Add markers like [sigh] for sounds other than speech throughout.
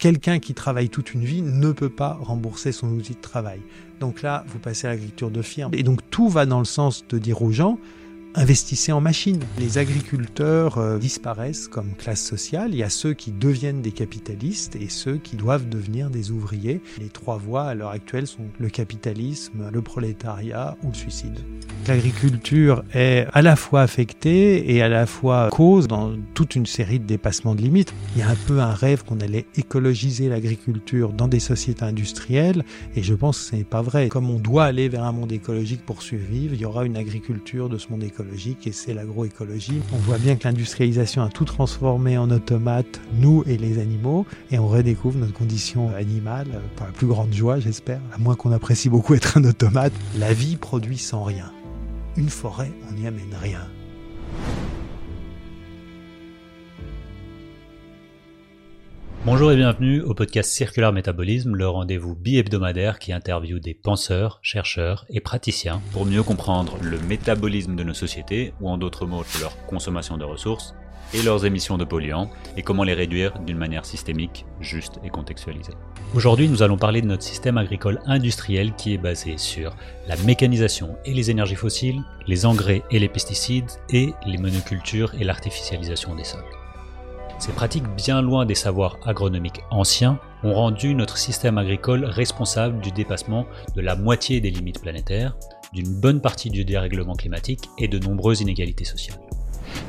quelqu'un qui travaille toute une vie ne peut pas rembourser son outil de travail. Donc là, vous passez à l'agriculture de firme. Et donc tout va dans le sens de dire aux gens, investissez en machines. Les agriculteurs euh, disparaissent comme classe sociale. Il y a ceux qui deviennent des capitalistes et ceux qui doivent devenir des ouvriers. Les trois voies à l'heure actuelle sont le capitalisme, le prolétariat ou le suicide. L'agriculture est à la fois affectée et à la fois cause dans toute une série de dépassements de limites. Il y a un peu un rêve qu'on allait écologiser l'agriculture dans des sociétés industrielles et je pense que ce n'est pas vrai. Comme on doit aller vers un monde écologique pour survivre, il y aura une agriculture de ce monde écologique et c'est l'agroécologie. On voit bien que l'industrialisation a tout transformé en automate, nous et les animaux, et on redécouvre notre condition animale euh, pour la plus grande joie, j'espère, à moins qu'on apprécie beaucoup être un automate. La vie produit sans rien. Une forêt, on n'y amène rien. Bonjour et bienvenue au podcast Circular Métabolisme, le rendez-vous bi-hebdomadaire qui interviewe des penseurs, chercheurs et praticiens pour mieux comprendre le métabolisme de nos sociétés, ou en d'autres mots leur consommation de ressources, et leurs émissions de polluants, et comment les réduire d'une manière systémique, juste et contextualisée. Aujourd'hui, nous allons parler de notre système agricole industriel qui est basé sur la mécanisation et les énergies fossiles, les engrais et les pesticides, et les monocultures et l'artificialisation des sols. Ces pratiques bien loin des savoirs agronomiques anciens ont rendu notre système agricole responsable du dépassement de la moitié des limites planétaires, d'une bonne partie du dérèglement climatique et de nombreuses inégalités sociales.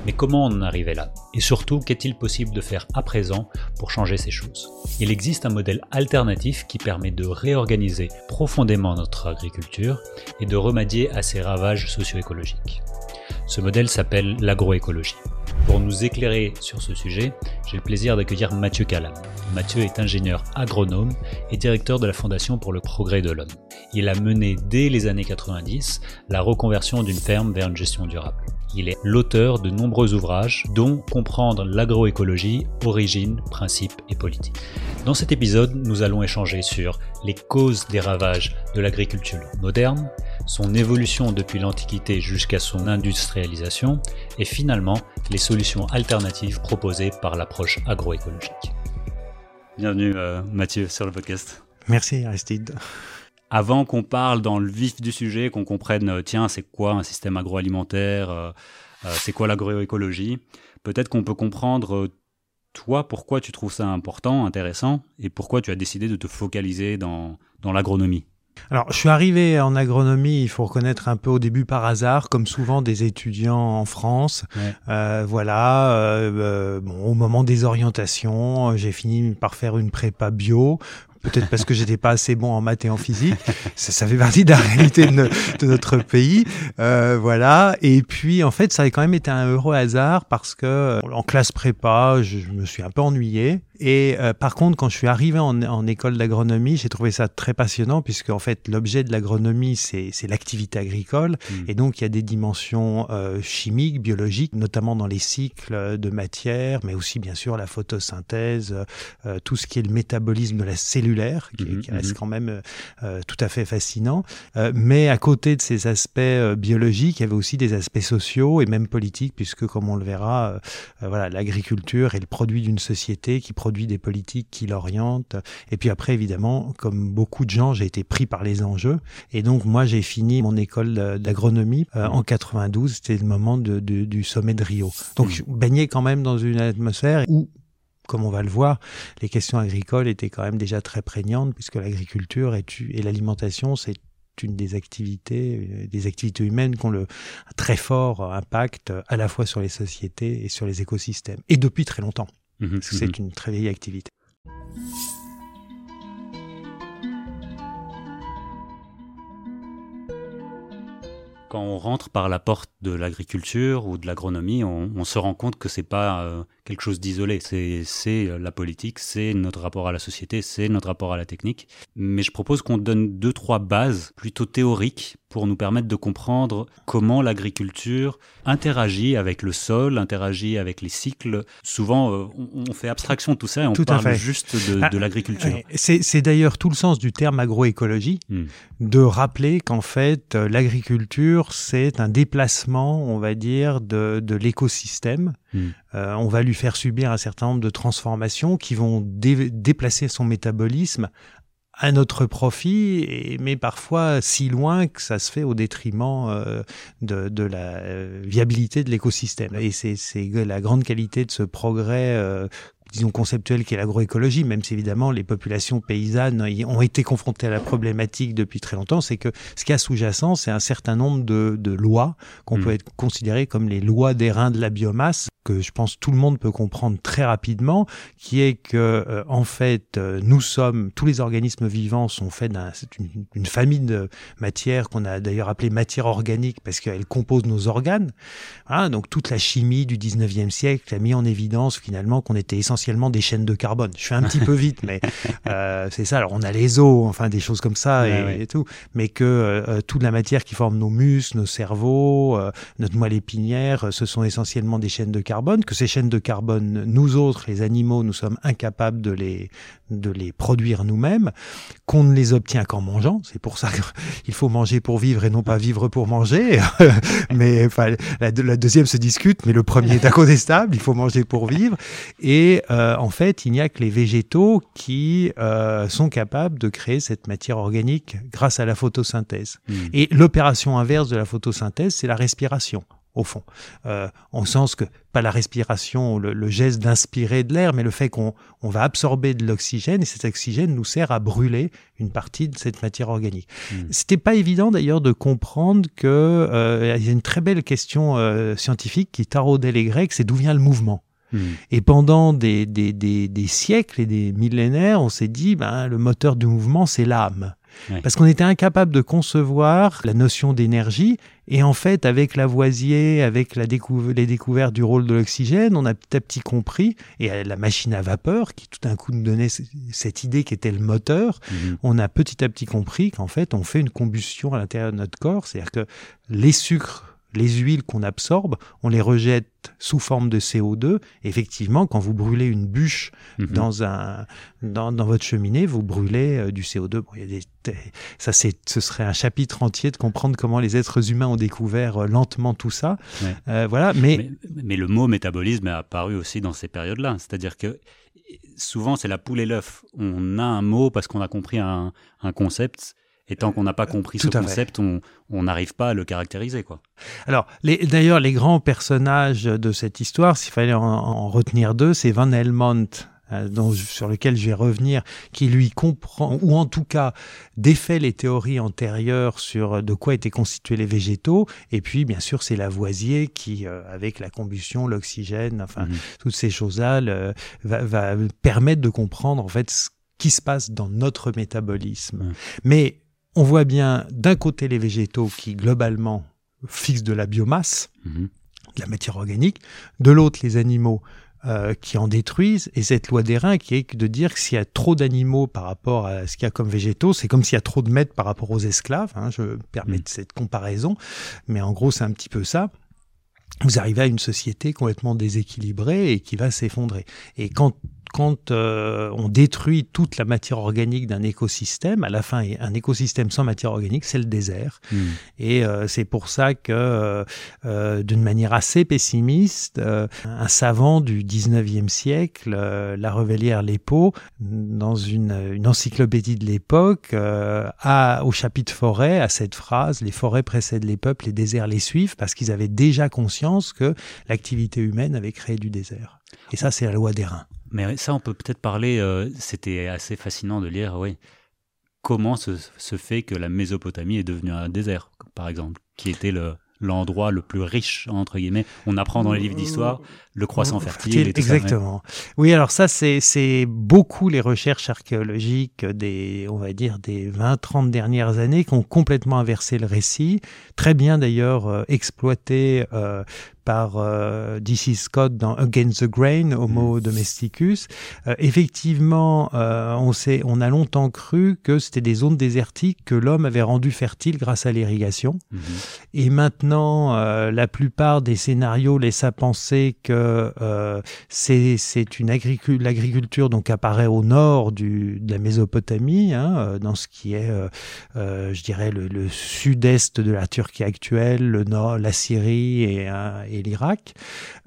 Mais comment en arrivait là? Et surtout, qu'est-il possible de faire à présent pour changer ces choses? Il existe un modèle alternatif qui permet de réorganiser profondément notre agriculture et de remédier à ces ravages socio-écologiques. Ce modèle s'appelle l'agroécologie. Pour nous éclairer sur ce sujet, j'ai le plaisir d'accueillir Mathieu Calam. Mathieu est ingénieur agronome et directeur de la Fondation pour le progrès de l'homme. Il a mené dès les années 90 la reconversion d'une ferme vers une gestion durable. Il est l'auteur de nombreux ouvrages, dont Comprendre l'agroécologie, origine, principes et politique. Dans cet épisode, nous allons échanger sur les causes des ravages de l'agriculture moderne, son évolution depuis l'Antiquité jusqu'à son industrialisation, et finalement les solutions alternatives proposées par l'approche agroécologique. Bienvenue euh, Mathieu sur le podcast. Merci Aristide. Avant qu'on parle dans le vif du sujet, qu'on comprenne, euh, tiens, c'est quoi un système agroalimentaire, euh, c'est quoi l'agroécologie, peut-être qu'on peut comprendre, toi, pourquoi tu trouves ça important, intéressant, et pourquoi tu as décidé de te focaliser dans l'agronomie. Alors, je suis arrivé en agronomie, il faut reconnaître un peu au début par hasard, comme souvent des étudiants en France. Euh, voilà, euh, euh, bon, au moment des orientations, j'ai fini par faire une prépa bio peut-être parce que j'étais pas assez bon en maths et en physique. [laughs] Ça, ça fait partie de la réalité de, de notre pays, euh, voilà. Et puis en fait, ça a quand même été un heureux hasard parce que euh, en classe prépa, je, je me suis un peu ennuyé. Et euh, par contre, quand je suis arrivé en, en école d'agronomie, j'ai trouvé ça très passionnant puisque en fait, l'objet de l'agronomie, c'est l'activité agricole, mmh. et donc il y a des dimensions euh, chimiques, biologiques, notamment dans les cycles de matière, mais aussi bien sûr la photosynthèse, euh, tout ce qui est le métabolisme de la cellule qui, mhm, reste mhm. quand même euh, euh, tout à fait fascinant. Euh, mais à côté de ces aspects biologiques, il y avait aussi des aspects sociaux et même politiques, puisque comme on le verra, voilà, l'agriculture est le produit d'une société qui produit des politiques qui l'orientent. Et puis après, évidemment, comme beaucoup de gens, j'ai été pris par les enjeux. Et donc moi, j'ai fini mon école d'agronomie en 92. C'était le moment de, du sommet de Rio. Donc mhm. je baignais quand même dans une atmosphère où comme on va le voir, les questions agricoles étaient quand même déjà très prégnantes, puisque l'agriculture et, et l'alimentation, c'est une des activités, euh, des activités humaines qui ont le un très fort impact à la fois sur les sociétés et sur les écosystèmes. Et depuis très longtemps. Mmh c'est mmh une très vieille activité. quand on rentre par la porte de l'agriculture ou de l'agronomie, on, se rend compte que c'est pas euh, quelque chose d'isolé. C'est euh, la politique, c'est notre rapport à la société, c'est notre rapport à la technique. Mais je propose qu'on donne deux trois bases plutôt théoriques pour nous permettre de comprendre comment l'agriculture interagit avec le sol, interagit avec les cycles. Souvent, euh, on, fait abstraction de tout ça et on parle juste de, ah, l'agriculture. C'est d'ailleurs tout le sens du terme agroécologie, hmm. de rappeler qu'en fait, l'agriculture, c'est un déplacement, on va dire, de, de l'écosystème. Hmm. Euh, on va lui faire subir un certain nombre de transformations qui vont déplacer son métabolisme à notre profit, mais parfois si loin que ça se fait au détriment euh, de, la euh, viabilité de l'écosystème. Et c'est la grande qualité de ce progrès euh, disons conceptuel qu'est l'agroécologie, même si évidemment les populations paysannes ont été confrontées à la problématique depuis très longtemps, c'est que ce qui a sous-jacent, c'est un certain nombre de, de lois qu'on hmm. peut être considérer comme les lois des reins de la biomasse, que je pense tout le monde peut comprendre très rapidement, qui est que euh, en fait euh, nous sommes tous les organismes vivants sont faits d'une une, une, famille de matières qu'on a d'ailleurs appelée matière organique parce qu'elle compose nos organes. Voilà, donc toute la chimie du 19e siècle a mis en évidence finalement qu'on était essentiellement des chaînes de carbone. Je fais un petit peu [laughs] vite, mais euh, c'est ça. Alors on a les os, enfin des choses comme ça et, tout, mais que toute la matière qui forme nos muscles, nos cerveaux, notre moelle épinière, ce sont essentiellement des chaînes de carbone carbone, que ces chaînes de carbone, nous autres, les animaux, nous sommes incapables de les, de les produire nous-mêmes, qu'on ne les obtient qu'en mangeant. C'est pour ça qu'il [laughs] faut manger pour vivre et non pas vivre pour manger. [laughs] mais enfin, la, deuxième se discute, mais le premier est incontestable. Il faut manger pour vivre. Et euh, en fait, il n'y a que les végétaux qui euh, sont capables de créer cette matière organique grâce à la photosynthèse. Hmm. Et l'opération inverse de la photosynthèse, c'est la respiration au fond. Euh, en sens que, pas la respiration, le, geste d'inspirer de l'air, mais le fait qu'on on va absorber de l'oxygène et cet oxygène nous sert à brûler une partie de cette matière organique. Hmm. C'était pas évident d'ailleurs de comprendre que euh, il y a une très belle question euh, scientifique qui taraudait les Grecs, c'est d'où vient le mouvement. Hmm. Et pendant des, des, des, des, siècles et des millénaires, on s'est dit, ben, le moteur du mouvement, c'est l'âme. Parce qu'on était incapable de concevoir la notion d'énergie. Et en fait, avec Lavoisier, avec la les découvertes du rôle de l'oxygène, on a petit à petit compris, et la machine à vapeur qui tout d'un coup nous donnait cette idée qui était le moteur, mhm. on a petit à petit compris qu'en fait, on fait une combustion à l'intérieur de notre corps. C'est-à-dire que les sucres les huiles qu'on absorbe, on les rejette sous forme de CO2. Effectivement, quand vous brûlez une bûche mhm. dans un dans, dans, votre cheminée, vous brûlez euh, du CO2. Bon, il y a des, ça, c'est, ce serait un chapitre entier de comprendre comment les êtres humains ont découvert euh, lentement tout ça. Euh, voilà, mais... mais... le mot métabolisme est apparu aussi dans ces périodes-là. C'est-à-dire que souvent c'est la poule et l'œuf. On a un mot parce qu'on a compris un, un concept et tant qu'on n'a pas compris ce concept, on n'arrive pas à le caractériser. quoi. Alors, d'ailleurs, les grands personnages de cette histoire, s'il fallait en, retenir deux, c'est Van Helmont, euh, sur lequel je vais revenir, qui lui comprend, ou en tout cas défait les théories antérieures sur de quoi étaient constitués les végétaux, et puis bien sûr c'est Lavoisier qui, euh, avec la combustion, l'oxygène, enfin mhm. toutes ces choses-là, va, va, permettre de comprendre en fait ce qui se passe dans notre métabolisme. Mais on voit bien d'un côté les végétaux qui globalement fixent de la biomasse, mhm. de la matière organique, de l'autre les animaux euh, qui en détruisent, et cette loi des reins qui est de dire que s'il y a trop d'animaux par rapport à ce qu'il y a comme végétaux, c'est comme s'il y a trop de maîtres par rapport aux esclaves, hein, je permets mhm. cette comparaison, mais en gros c'est un petit peu ça vous arrivez à une société complètement déséquilibrée et qui va s'effondrer. Et quand quand euh, on détruit toute la matière organique d'un écosystème, à la fin, un écosystème sans matière organique, c'est le désert. Hmm. Et euh, c'est pour ça que, euh, d'une manière assez pessimiste, un savant du 19e siècle, la Revellière Lépo, dans une, une encyclopédie de l'époque, a au chapitre forêt, à cette phrase, les forêts précèdent les peuples, les déserts les suivent, parce qu'ils avaient déjà conscience que l'activité humaine avait créé du désert. Et ça, c'est la loi des reins. Mais ça, on peut peut-être parler, euh, c'était assez fascinant de lire, oui, comment se, se, fait que la Mésopotamie est devenue un désert, par exemple, qui était le, l'endroit le plus riche, entre guillemets. On apprend dans les livres d'histoire le croissant fertile. Et Exactement. Oui, alors ça, c'est beaucoup les recherches archéologiques des, on va dire, des 20, 30 dernières années qui ont complètement inversé le récit. Très bien d'ailleurs euh, exploité euh, par euh, D.C. Scott dans Against the Grain, Homo mm. domesticus. Euh, effectivement, euh, on, sait, on a longtemps cru que c'était des zones désertiques que l'homme avait rendues fertiles grâce à l'irrigation. Mm-hmm. Et maintenant, euh, la plupart des scénarios laissent à penser que c'est une agriculture, l'agriculture donc apparaît au nord du, de la Mésopotamie, hein, dans ce qui est, je dirais, le, le sud-est de la Turquie actuelle, le nord, la Syrie et, et l'Irak,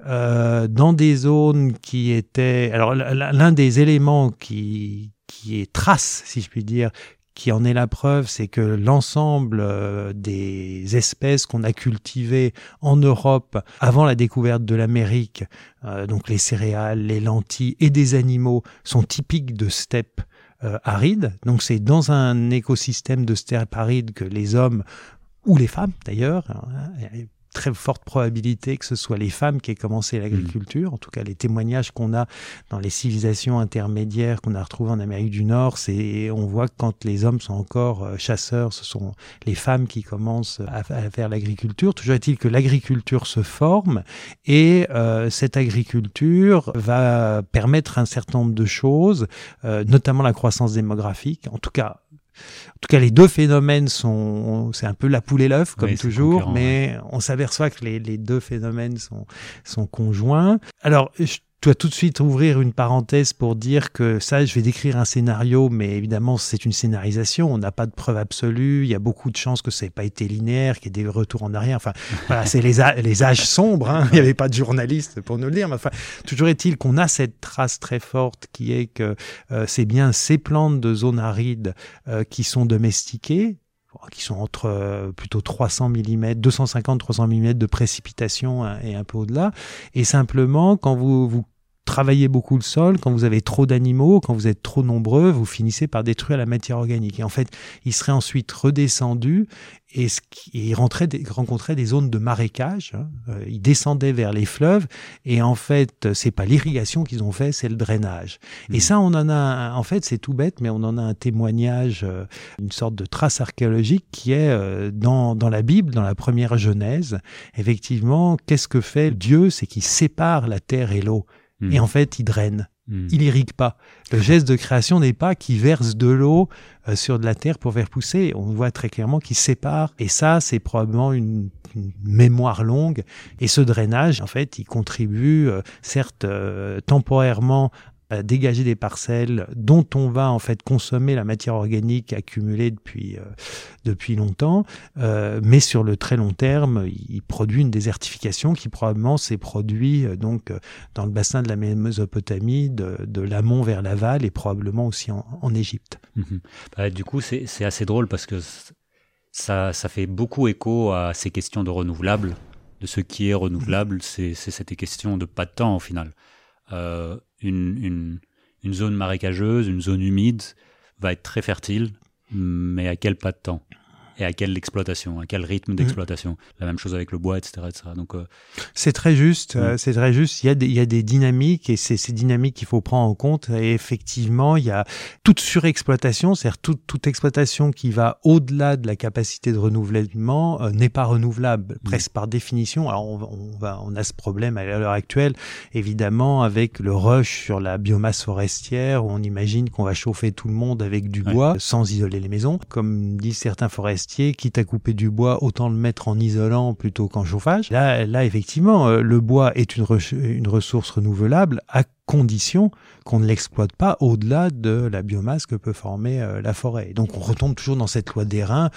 euh, dans des zones qui étaient... Alors l'un des éléments qui, qui est trace, si je puis dire, qui en est la preuve, c'est que l'ensemble euh, des espèces qu'on a cultivées en Europe avant la découverte de l'Amérique, euh, donc les céréales, les lentilles et des animaux, sont typiques de steppes arides. Donc c'est dans un écosystème de steppes arides que les hommes ou les femmes d'ailleurs, hein, très forte probabilité que ce soit les femmes qui aient commencé l'agriculture. En tout cas, les témoignages qu'on a dans les civilisations intermédiaires qu'on a retrouvées en Amérique du Nord, c'est on voit que quand les hommes sont encore euh, chasseurs, ce sont les femmes qui commencent à, faire l'agriculture. Toujours est-il que l'agriculture se forme et euh, cette agriculture va permettre un certain nombre de choses, euh, notamment la croissance démographique. En tout cas, tout cas, les deux phénomènes sont, c'est un peu la poule et l'œuf, comme toujours, mais on s'aperçoit que les, les, deux phénomènes sont, sont conjoints. Alors, je dois tout de suite ouvrir une parenthèse pour dire que ça, je vais décrire un scénario, mais évidemment, c'est une scénarisation. On n'a pas de preuve absolue. Il y a beaucoup de chances que ça n'ait pas été linéaire, qu'il y ait des retours en arrière. Enfin, voilà, c'est les, les âges sombres. Hein. Il n'y avait pas de journaliste pour nous le dire. Mais enfin, toujours est-il qu'on a cette trace très forte qui est que euh, c'est bien ces plantes de zone aride euh, qui sont domestiquées, qui sont entre euh, plutôt 300 mm, 250-300 mm de précipitation hein, et un peu au-delà. Et simplement, quand vous, vous travaillez beaucoup le sol, quand vous avez trop d'animaux, quand vous êtes trop nombreux, vous finissez par détruire la matière organique. Et en fait, il serait ensuite redescendu et, il rentrait, rencontrait des zones de marécage. Hein. Euh, il descendait vers les fleuves et en fait, c'est pas l'irrigation qu'ils ont fait, c'est le drainage. Et mmh. ça, on en a, en fait, c'est tout bête, mais on en a un témoignage, euh, une sorte de trace archéologique qui est euh, dans, dans la Bible, dans la première Genèse. Effectivement, qu'est-ce que fait Dieu? C'est qu'il sépare la terre et l'eau. Hmm. Et en fait, il draine. Hmm. Il irrigue pas. Le [laughs] geste de création n'est pas qu'il verse de l'eau euh, sur de la terre pour faire pousser. On voit très clairement qu'il sépare. Et ça, c'est probablement une, mémoire longue. Et ce drainage, en fait, il contribue, euh, certes, euh, temporairement dégager des parcelles dont on va en fait consommer la matière organique accumulée depuis, euh, depuis longtemps, euh, mais sur le très long terme, il produit une désertification qui probablement s'est produit euh, donc dans le bassin de la Mésopotamie, de, de l'amont vers l'aval et probablement aussi en, Égypte. Mhm. Bah, du coup, c'est assez drôle parce que ça, ça fait beaucoup écho à ces questions de renouvelables, de ce qui est renouvelable, c'est cette question de pas de temps au final. Euh, une, une, zone marécageuse, une zone humide va être très fertile, mais à quel pas de temps? Et à quelle exploitation, à quel rythme mmh. d'exploitation. La même chose avec le bois, etc. etc. Donc, euh, c'est très juste, mmh. c'est très juste. Il y, a des, il y a des dynamiques et c'est ces dynamiques qu'il faut prendre en compte. Et effectivement, il y a toute surexploitation, c'est-à-dire toute, toute exploitation qui va au-delà de la capacité de renouvellement euh, n'est pas renouvelable, mmh. presque par définition. Alors on, on, va, on a ce problème à l'heure actuelle, évidemment, avec le rush sur la biomasse forestière où on imagine qu'on va chauffer tout le monde avec du bois sans isoler les maisons, comme disent certains forestiers quitte à couper du bois, autant le mettre en isolant plutôt qu'en chauffage. Là, là, effectivement, euh, le bois est une, ressource renouvelable à condition qu'on ne l'exploite pas au-delà de la biomasse que peut former euh, la forêt. donc on retombe toujours dans cette loi des reins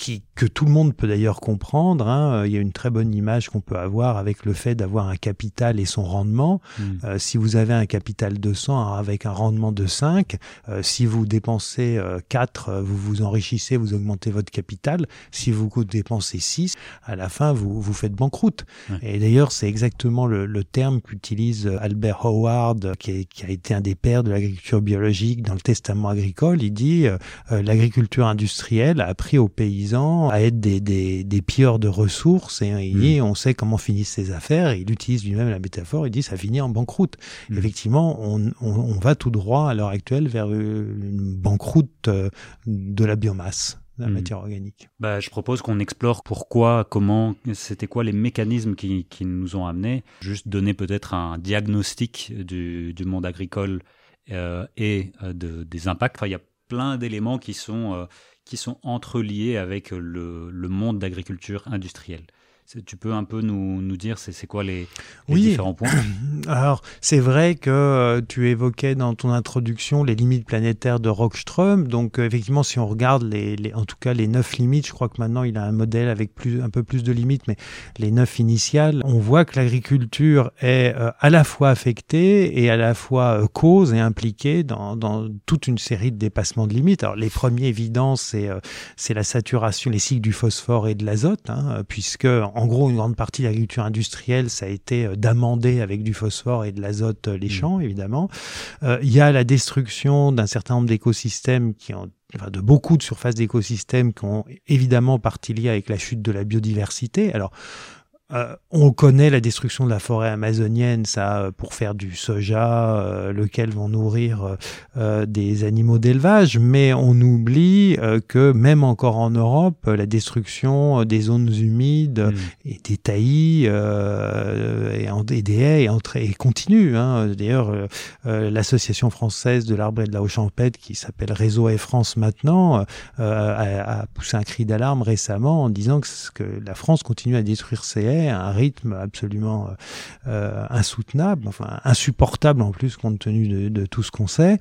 qui, que tout le monde peut d'ailleurs comprendre. Hein. Euh, il y a une très bonne image qu'on peut avoir avec le fait d'avoir un capital et son rendement. Hmm. Euh, si vous avez un capital de 100 avec un rendement de 5, si vous dépensez 4, vous vous enrichissez, vous augmentez votre capital. Si vous dépensez 6, à la fin, vous, vous faites banqueroute. Et d'ailleurs, c'est exactement le, le terme qu'utilise Albert Howard qui, a été un des pères de l'agriculture biologique dans le testament agricole, il dit euh, euh, l'agriculture industrielle a appris aux paysans à être des, des, des pilleurs de ressources et mm. on sait comment finissent ces affaires. il utilise lui-même la métaphore, il dit ça finit en banqueroute. Mm. Effectivement, on, on, on, va tout droit à l'heure actuelle vers une banqueroute euh, de la biomasse. la hmm. matière organique. Bah, je propose qu'on explore pourquoi, comment, c'était quoi les mécanismes qui, qui, nous ont amenés. Juste donner peut-être un diagnostic du, du monde agricole euh, et euh, de, des impacts. Enfin, il y a plein d'éléments qui sont euh, qui sont entreliés avec le, le monde d'agriculture industrielle. Tu peux un peu nous, nous dire c'est quoi les, différents points [clears throat] Alors, c'est vrai que euh, tu évoquais dans ton introduction les limites planétaires de Rockström. Donc, euh, effectivement, si on regarde les, les, en tout cas les neuf limites, je crois que maintenant il a un modèle avec plus, un peu plus de limites, mais les neuf initiales, on voit que l'agriculture est euh, à la fois affectée et à la fois cause et impliquée dans, dans, toute une série de dépassements de limites. Alors, les premiers évidents, c'est c'est la saturation, les cycles du phosphore et de l'azote, hein, puisque en gros, une grande partie de l'agriculture industrielle, ça a été euh, d'amender avec du phosphore et de l'azote euh, les mmh. champs, évidemment. Euh, il y a la destruction d'un certain nombre d'écosystèmes qui ont enfin de beaucoup de surfaces d'écosystèmes qui ont évidemment partie liée avec la chute de la biodiversité. Alors, euh, on connaît la destruction de la forêt amazonienne, ça, euh, pour faire du soja, euh, lequel vont nourrir des animaux d'élevage, mais on oublie que même encore en Europe, la destruction des zones humides mm. et des taillis et, des haies et, continue. Hein. D'ailleurs, l'association française de l'arbre et de la haut champêtre, qui s'appelle Réseau Haies France maintenant, a, poussé un cri d'alarme récemment en disant que, que la France continue à détruire ses haies à un rythme absolument euh, insoutenable, enfin insupportable en plus compte tenu de, tout ce qu'on sait.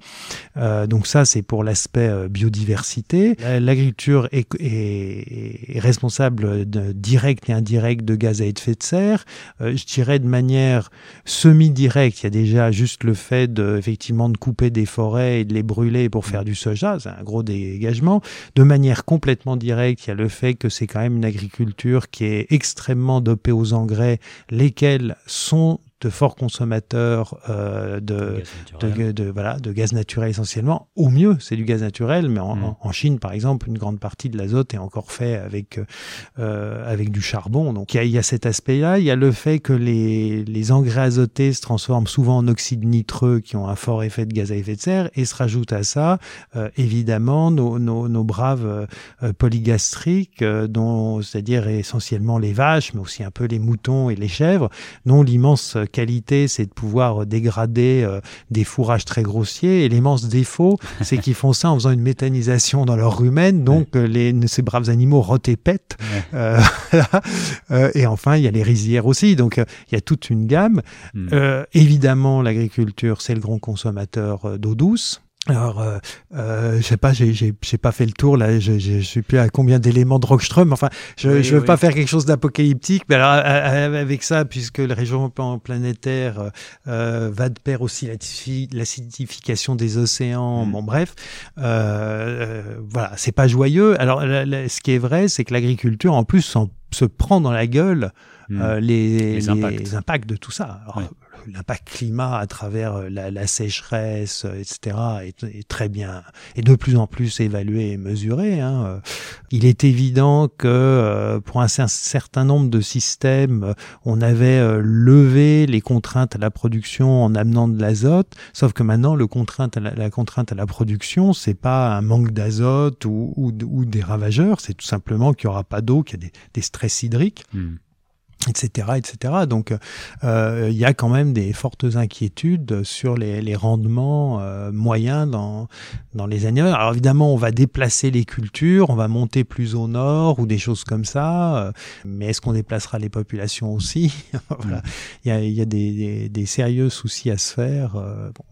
Euh, donc ça, c'est pour l'aspect euh, biodiversité. L'agriculture est, responsable de, direct et indirect de gaz à effet de serre. Euh, je dirais de manière semi-directe, il y a déjà juste le fait de, effectivement de couper des forêts et de les brûler pour faire du soja, c'est un gros dégagement. De manière complètement directe, il y a le fait que c'est quand même une agriculture qui est extrêmement dopée aux engrais, lesquels sont de forts consommateurs euh, de, de, de, voilà, de gaz naturel essentiellement. Au mieux, c'est du gaz naturel, mais en, mm. en, Chine, par exemple, une grande partie de l'azote est encore fait avec, euh, avec du charbon. Donc il y a, y a cet aspect-là. Il y a le fait que les, les engrais azotés se transforment souvent en oxyde nitreux qui ont un fort effet de gaz à effet de serre. Et se rajoute à ça, euh, évidemment, nos, nos, nos braves euh, polygastriques, euh, dont c'est-à-dire essentiellement les vaches, mais aussi un peu les moutons et les chèvres, dont l'immense qualité, c'est de pouvoir dégrader euh, des fourrages très grossiers. Et l'immense défaut, [laughs] c'est qu'ils font ça en faisant une méthanisation dans leur rumen. Donc, euh, les, ces braves animaux rotent et pètent. [laughs] Euh, et enfin, il y a les rizières aussi. Donc, il y a toute une gamme. Hmm. évidemment, l'agriculture, c'est le grand consommateur d'eau douce. Alors, euh, euh, je sais pas, j'ai, pas fait le tour là. Je, je, suis plus à combien d'éléments de Rockström. Enfin, je, je veux pas faire quelque chose d'apocalyptique, mais alors avec ça, puisque le réchauffement planétaire euh, va de pair aussi l'acidification des océans. Mm. Bon, bref, euh, voilà, c'est pas joyeux. Alors, ce qui est vrai, c'est que l'agriculture, en plus, se prend dans la gueule mm. euh, les, les, impacts. impacts. de tout ça. Alors, l'impact climat à travers euh, la, la sécheresse, euh, etc., est, est, très bien, et de plus en plus évalué et mesuré. Hein. Euh, il est évident que pour un certain nombre de systèmes, on avait levé les contraintes à la production en amenant de l'azote, sauf que maintenant, le contrainte à la, contrainte à la production, c'est pas un manque d'azote ou, ou, ou, des ravageurs, c'est tout simplement qu'il y aura pas d'eau, qu'il y a des, des stress hydriques. Hmm etc etc donc euh, il y a quand même des fortes inquiétudes sur les, les rendements euh, moyens dans dans les années alors évidemment on va déplacer les cultures on va monter plus au nord ou des choses comme ça euh, mais est-ce qu'on déplacera les populations aussi [laughs] voilà. Mm. il y a, y a des, des, des, sérieux soucis à se faire bon,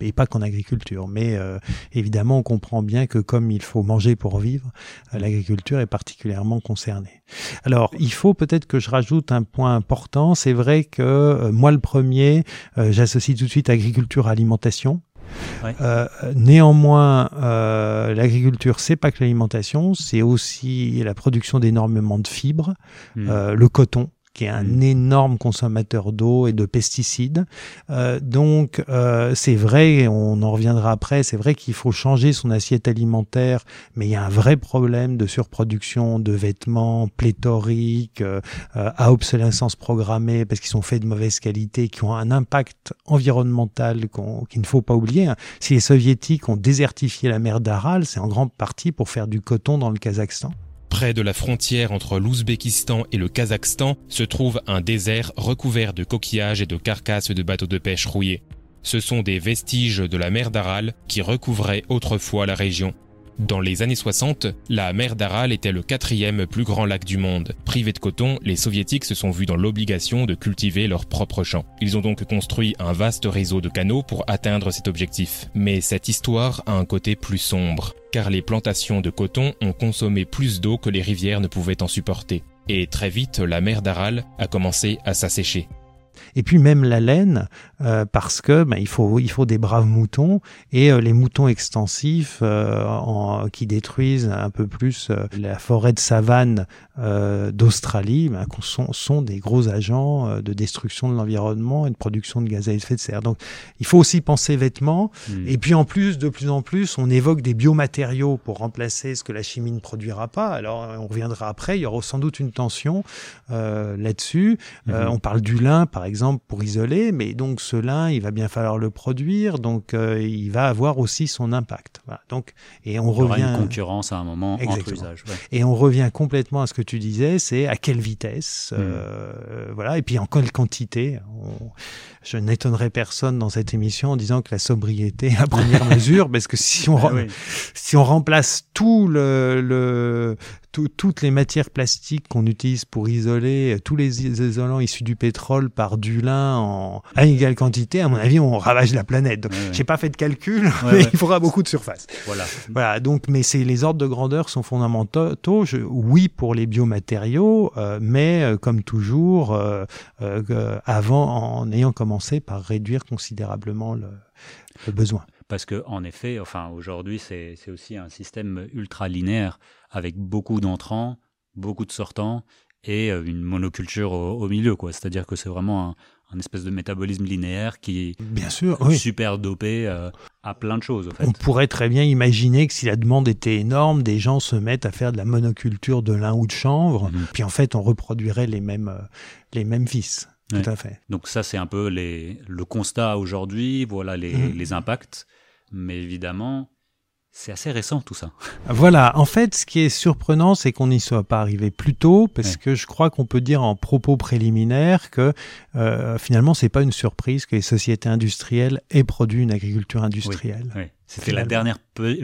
et pas qu'en agriculture. Mais euh, évidemment, on comprend bien que comme il faut manger pour vivre, euh, l'agriculture est particulièrement concernée. Alors, il faut peut-être que je rajoute un point important. C'est vrai que euh, moi, le premier, j'associe tout de suite agriculture alimentation. néanmoins, l'agriculture, c'est pas que l'alimentation, c'est aussi la production d'énormément de fibres, mmh. le coton qui est un énorme consommateur d'eau et de pesticides. Euh, donc euh, c'est vrai, on en reviendra après, c'est vrai qu'il faut changer son assiette alimentaire, mais il y a un vrai problème de surproduction de vêtements pléthoriques, euh, à obsolescence programmée, parce qu'ils sont faits de mauvaise qualité, qui ont un impact environnemental qu'il ne faut pas oublier. Hein. Si les soviétiques ont désertifié la mer d'Aral, c'est en grande partie pour faire du coton dans le Kazakhstan. Près de la frontière entre l'Ouzbékistan et le Kazakhstan se trouve un désert recouvert de coquillages et de carcasses de bateaux de pêche rouillés. Ce sont des vestiges de la mer d'Aral qui recouvraient autrefois la région. Dans les années 60, la mer d'Aral était le quatrième plus grand lac du monde. Privés de coton, les soviétiques se sont vus dans l'obligation de cultiver leurs propres champs. Ils ont donc construit un vaste réseau de canaux pour atteindre cet objectif. Mais cette histoire a un côté plus sombre, car les plantations de coton ont consommé plus d'eau que les rivières ne pouvaient en supporter. Et très vite, la mer d'Aral a commencé à s'assécher et puis même la laine, euh, parce que ben, il faut il faut des braves moutons et euh, les moutons extensifs euh, qui détruisent un peu plus la forêt de savane d'Australie ben, sont, sont des gros agents de destruction de l'environnement et de production de gaz à effet de serre. Donc il faut aussi penser vêtements hmm. et puis en plus de plus en plus on évoque des biomatériaux pour remplacer ce que la chimie ne produira pas. Alors on reviendra après, il y aura sans doute une tension là-dessus. Hmm. on parle du lin par exemple pour isoler, mais donc ce lin, il va bien falloir le produire, donc euh, il va avoir aussi son impact. Donc et on revient une concurrence à un moment entre usages. Et on revient complètement à ce que tu disais, c'est à quelle vitesse, hmm. euh, voilà, et puis en quelle quantité. Je n'étonnerai personne dans cette émission en disant que la sobriété est la première [laughs] mesure, parce que si on, ah si on remplace tout le, le toutes les matières plastiques qu'on utilise pour isoler, euh, tous les isolants issus du pétrole par du lin en à égale quantité, à mon avis, on ravage la planète. Donc, j'ai pas fait de calcul, mais il faudra beaucoup de surface. Voilà. Voilà. Donc, mais c'est les ordres de grandeur sont fondamentaux. Je, oui pour les biomatériaux, euh, mais euh, comme toujours, euh, avant, en ayant commencé par réduire considérablement le, le besoin parce que en effet, enfin aujourd'hui c'est aussi un système ultra linéaire avec beaucoup d'entrants, beaucoup de sortants et euh, une monoculture au, milieu quoi. C'est-à-dire que c'est vraiment un, espèce de métabolisme linéaire qui est bien sûr super dopé euh, à plein de choses. On pourrait très bien imaginer que si la demande était énorme, des gens se mettent à faire de la monoculture de lin ou de chanvre, mhm. puis en fait on reproduirait les mêmes euh, les mêmes vices. Tout à fait. Donc ça c'est un peu les, le constat aujourd'hui, voilà les, mhm. les impacts. Mais évidemment, c'est assez récent tout ça. Voilà, en fait, ce qui est surprenant, c'est qu'on n'y soit pas arrivé plus tôt, parce que je crois qu'on peut dire en propos préliminaire que euh, finalement, c'est pas une surprise que les sociétés industrielles aient produit une agriculture industrielle. Oui, C'était la dernière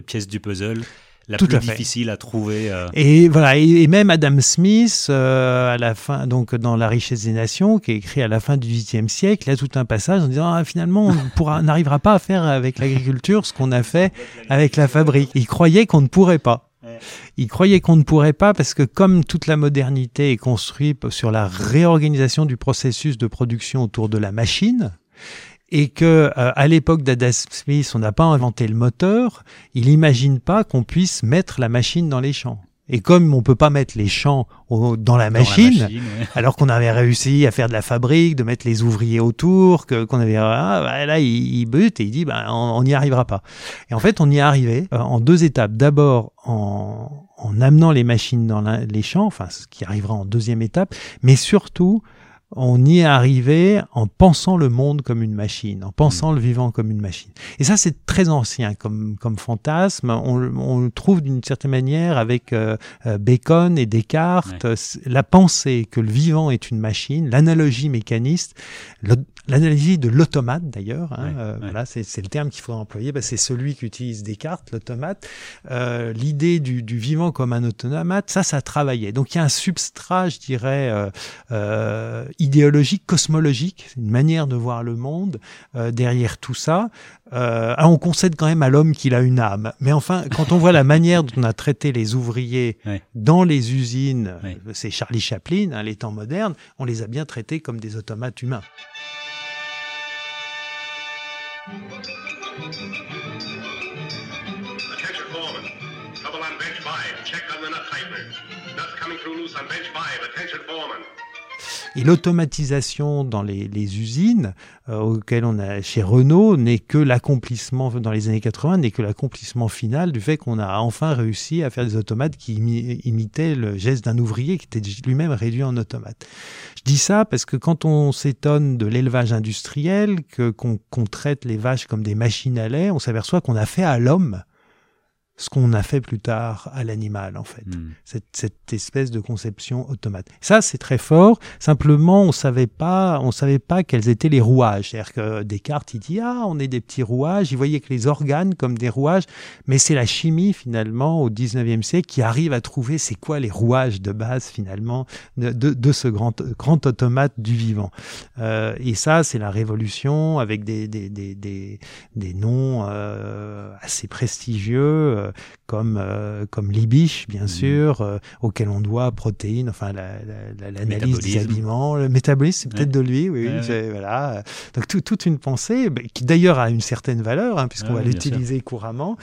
pièce du puzzle la Tout plus difficile à trouver. Euh. Et voilà, et, même Adam Smith, euh, à la fin, donc dans La richesse des nations, qui est écrit à la fin du XVIIIe siècle, il a tout un passage en disant ah, finalement on n'arrivera pas à faire avec l'agriculture ce qu'on a fait avec la fabrique. Il croyait qu'on ne pourrait pas. Il croyait qu'on ne pourrait pas parce que comme toute la modernité est construite sur la réorganisation du processus de production autour de la machine, et que euh, à l'époque d'Adam Smith, on n'a pas inventé le moteur, il n'imagine pas qu'on puisse mettre la machine dans les champs. Et comme on peut pas mettre les champs dans la machine, [laughs] alors qu'on avait réussi à faire de la fabrique, de mettre les ouvriers autour, que qu'on avait ah, bah, là il, bute et il dit bah on n'y arrivera pas. Et en fait on y est arrivé euh, en deux étapes. D'abord en, en amenant les machines dans les champs, enfin ce qui arrivera en deuxième étape, mais surtout on y est arrivé en pensant le monde comme une machine, en pensant mm. le vivant comme une machine. Et ça, c'est très ancien comme, comme fantasme. On, le trouve d'une certaine manière avec euh, euh, Bacon et Descartes. La pensée que le vivant est une machine, l'analogie mécaniste, l'analogie de l'automate d'ailleurs. Hein, euh, voilà, c'est le terme qu'il faut employer. Bah, c'est celui qu'utilise Descartes, l'automate. L'idée du, du, vivant comme un automate, ça, ça travaillait. Donc il y a un substrat, je dirais idéologique, cosmologique, une manière de voir le monde euh, derrière tout ça. Euh, on concède quand même à l'homme qu'il a une âme. Mais enfin, quand on voit la manière dont on a traité les ouvriers dans les usines, c'est Charlie Chaplin, hein, les temps modernes, on les a bien traités comme des automates humains. Attention foreman. Trouble on bench five. Check on the nut tightener. Nuts coming through loose on bench five. Attention foreman. Et l'automatisation dans les, usines euh, auxquelles on a chez Renault n'est que l'accomplissement dans les années 80 n'est que l'accomplissement final du fait qu'on a enfin réussi à faire des automates qui imitaient le geste d'un ouvrier qui était lui-même réduit en automate. Je dis ça parce que quand on s'étonne de l'élevage industriel, qu'on traite les vaches comme des machines à lait, on s'aperçoit qu'on a fait à l'homme ce qu'on a fait plus tard à l'animal, en fait. Hmm. Cette, cette, espèce de conception automate. Ça, c'est très fort. Simplement, on savait pas, on savait pas quels étaient les rouages. C'est-à-dire que Descartes, il dit, ah, on est des petits rouages. Il voyait que les organes comme des rouages. Mais c'est la chimie, finalement, au 19e siècle, qui arrive à trouver c'est quoi les rouages de base, finalement, de, de, ce grand, grand automate du vivant. Euh, et ça, c'est la révolution avec des, des, des, des, des noms euh, assez prestigieux comme euh, comme Libiche, bien mmh. sûr, euh, auquel on doit protéines, enfin l'analyse des aliments, le métabolisme, c'est peut-être de lui, oui, voilà. Donc toute une pensée bah, qui d'ailleurs a une certaine valeur, hein, puisqu'on va l'utiliser couramment.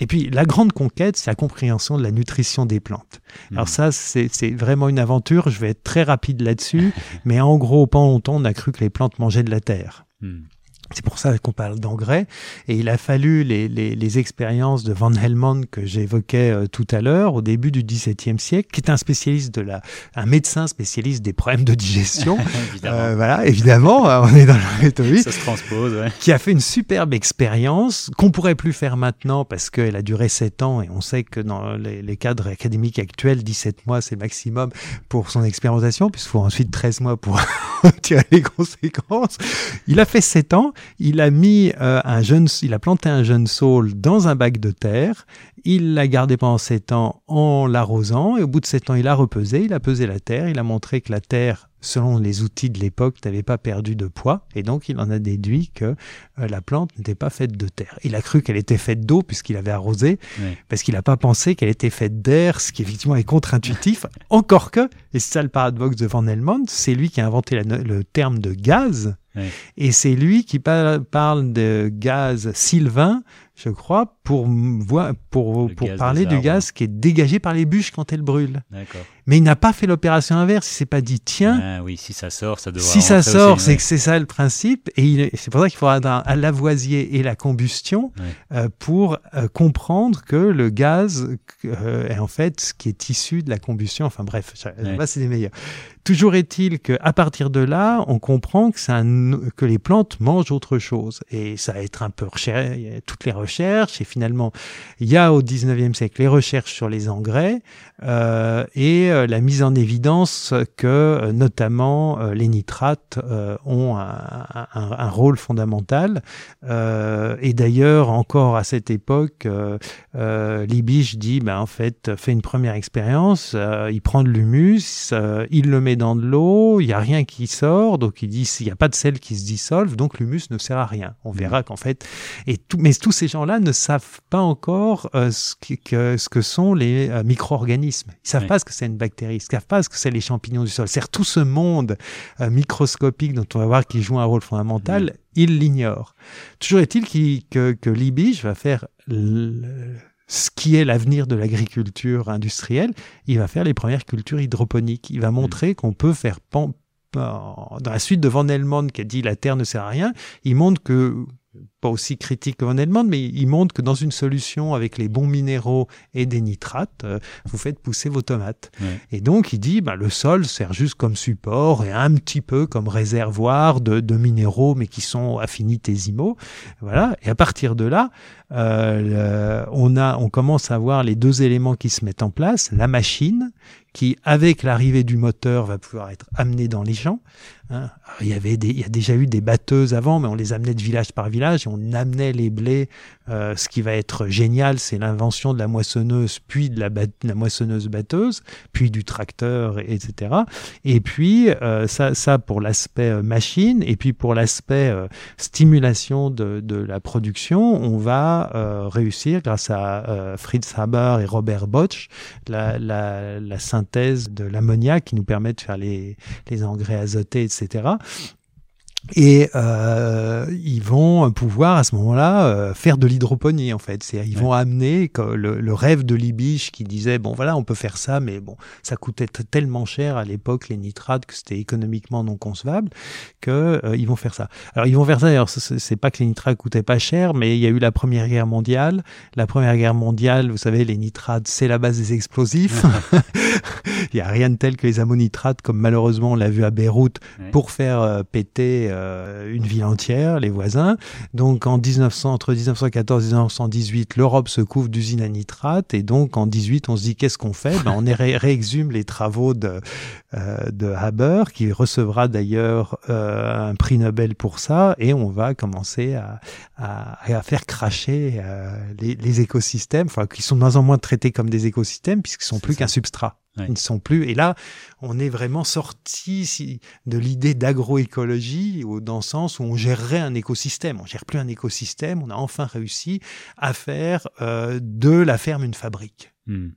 Et puis la grande conquête, c'est la compréhension de la nutrition des plantes. Alors mmh. ça, c'est vraiment une aventure. Je vais être très rapide là-dessus, [laughs] mais en gros, pendant longtemps, on a cru que les plantes mangeaient de la terre. Mmh. C'est pour ça qu'on parle d'engrais. Et il a fallu les, les, les expériences de Van Helmont que j'évoquais euh, tout à l'heure, au début du XVIIe siècle, qui est un spécialiste de la, un médecin spécialiste des problèmes de digestion. [laughs] euh, voilà, évidemment, euh, on est dans la Ça se transpose, ouais. Qui a fait une superbe expérience qu'on pourrait plus faire maintenant parce qu'elle a duré 7 ans et on sait que dans les, les cadres académiques actuels, 17 mois c'est maximum pour son expérimentation, puisqu'il faut ensuite 13 mois pour [laughs] tirer les conséquences. Il a fait 7 ans il a mis euh, un jeune, il a planté un jeune saule dans un bac de terre. Il l'a gardé pendant sept ans en l'arrosant et au bout de sept ans, il a repesé, il a pesé la terre, il a montré que la terre, selon les outils de l'époque, n'avait pas perdu de poids et donc il en a déduit que euh, la plante n'était pas faite de terre. Il a cru qu'elle était faite d'eau puisqu'il avait arrosé, parce qu'il n'a pas pensé qu'elle était faite d'air, ce qui effectivement est contre-intuitif. Encore que, et c'est ça le paradoxe de Van Helmont, c'est lui qui a inventé le terme de gaz et c'est lui qui parle de gaz sylvain je crois, pour, pour, pour parler du gaz qui est dégagé par les bûches quand elles brûlent. Mais il n'a pas fait l'opération inverse. Il s'est pas dit, tiens. Ah oui, si ça sort, ça devrait Si ça sort, c'est que c'est ça le principe. Et c'est pour ça qu'il faudra à Lavoisier et la combustion euh, pour euh, comprendre que le gaz euh, est en fait ce qui est issu de la combustion. Enfin bref, là, c'est les meilleurs. Toujours est-il qu'à partir de là, on comprend que, que les plantes mangent autre chose. Et ça va être un peu recherché, toutes les recherches. Et finalement, il y a au 19e siècle les recherches sur les engrais euh, et euh, la mise en évidence que euh, notamment les nitrates ont un, rôle fondamental. et d'ailleurs, encore à cette époque, Libiche dit, ben, en fait, fait une première expérience, il prend de l'humus, il le met dans de l'eau, il n'y a rien qui sort, donc il dit s'il n'y a pas de sel qui se dissolve, donc l'humus ne sert à rien. On mmh. verra qu'en fait, et tout, mais tous ces gens-là ne savent pas encore euh, ce, que, ce que sont les euh, micro-organismes. Ils savent pas ce que c'est une bactérie, ils savent pas ce que c'est les champignons du sol. C'est tout ce monde euh, microscopique dont on va voir qui joue un rôle fondamental, mmh. ils l'ignorent. Toujours est-il que, que Libige va faire ce qui est l'avenir de l'agriculture industrielle, il va faire les premières cultures hydroponiques. Il va montrer qu'on peut faire dans la suite de Van Helmont qui a dit la terre ne sert à rien, il montre que pas aussi critique que Van Helmont, mais il montre que dans une solution avec les bons minéraux et des nitrates, euh, vous faites pousser vos tomates. Et donc il dit, bah, le sol sert juste comme support et un petit peu comme réservoir de, de minéraux, mais qui sont affinitésimaux. Voilà. Et à partir de là, euh, on a, on commence à voir les deux éléments qui se mettent en place la machine qui, avec l'arrivée du moteur, va pouvoir être amenée dans les champs. Hein. il y avait des, il y a déjà eu des batteuses avant, mais on les amenait de village par village on amenait les blés. Euh, ce qui va être génial, c'est l'invention de la moissonneuse, puis de la, moissonneuse batteuse, puis du tracteur, etc. Et puis euh, ça, ça pour l'aspect euh, machine, et puis pour l'aspect stimulation de, la production, on va réussir grâce à Fritz Haber et Robert Bosch la, synthèse de l'ammoniac qui nous permet de faire les engrais azotés, etc. Et euh, ils vont pouvoir à ce moment-là euh, faire de l'hydroponie en fait. C'est ils vont amener le, le, rêve de Libiche qui disait bon voilà on peut faire ça mais bon ça coûtait tellement cher à l'époque les nitrates que c'était économiquement non concevable que euh, ils vont faire ça. Alors ils vont faire ça. D'ailleurs c'est pas que les nitrates coûtaient pas cher mais il y a eu la première guerre mondiale. La première guerre mondiale vous savez les nitrates c'est la base des explosifs. [laughs] il y a rien de tel que les ammonitrates comme malheureusement on l'a vu à Beyrouth pour faire euh, péter euh, une ville entière, les voisins. Donc en 1900, entre 1914 et 1918, l'Europe se couvre d'usines à nitrate et donc en 18, on se dit qu'est-ce qu'on fait? Ben, On réexhume les travaux de, euh, de Haber, qui recevra d'ailleurs euh, un prix Nobel pour ça, et on va commencer à, à, à faire cracher les, les, écosystèmes, enfin qui sont de moins en moins traités comme des écosystèmes puisqu'ils sont plus qu'un substrat. Ils ne sont plus. Et là, on est vraiment sorti de l'idée d'agroécologie, dans le sens où on gérerait un écosystème. On gère plus un écosystème. On a enfin réussi à faire euh, de la ferme une fabrique. Hmm.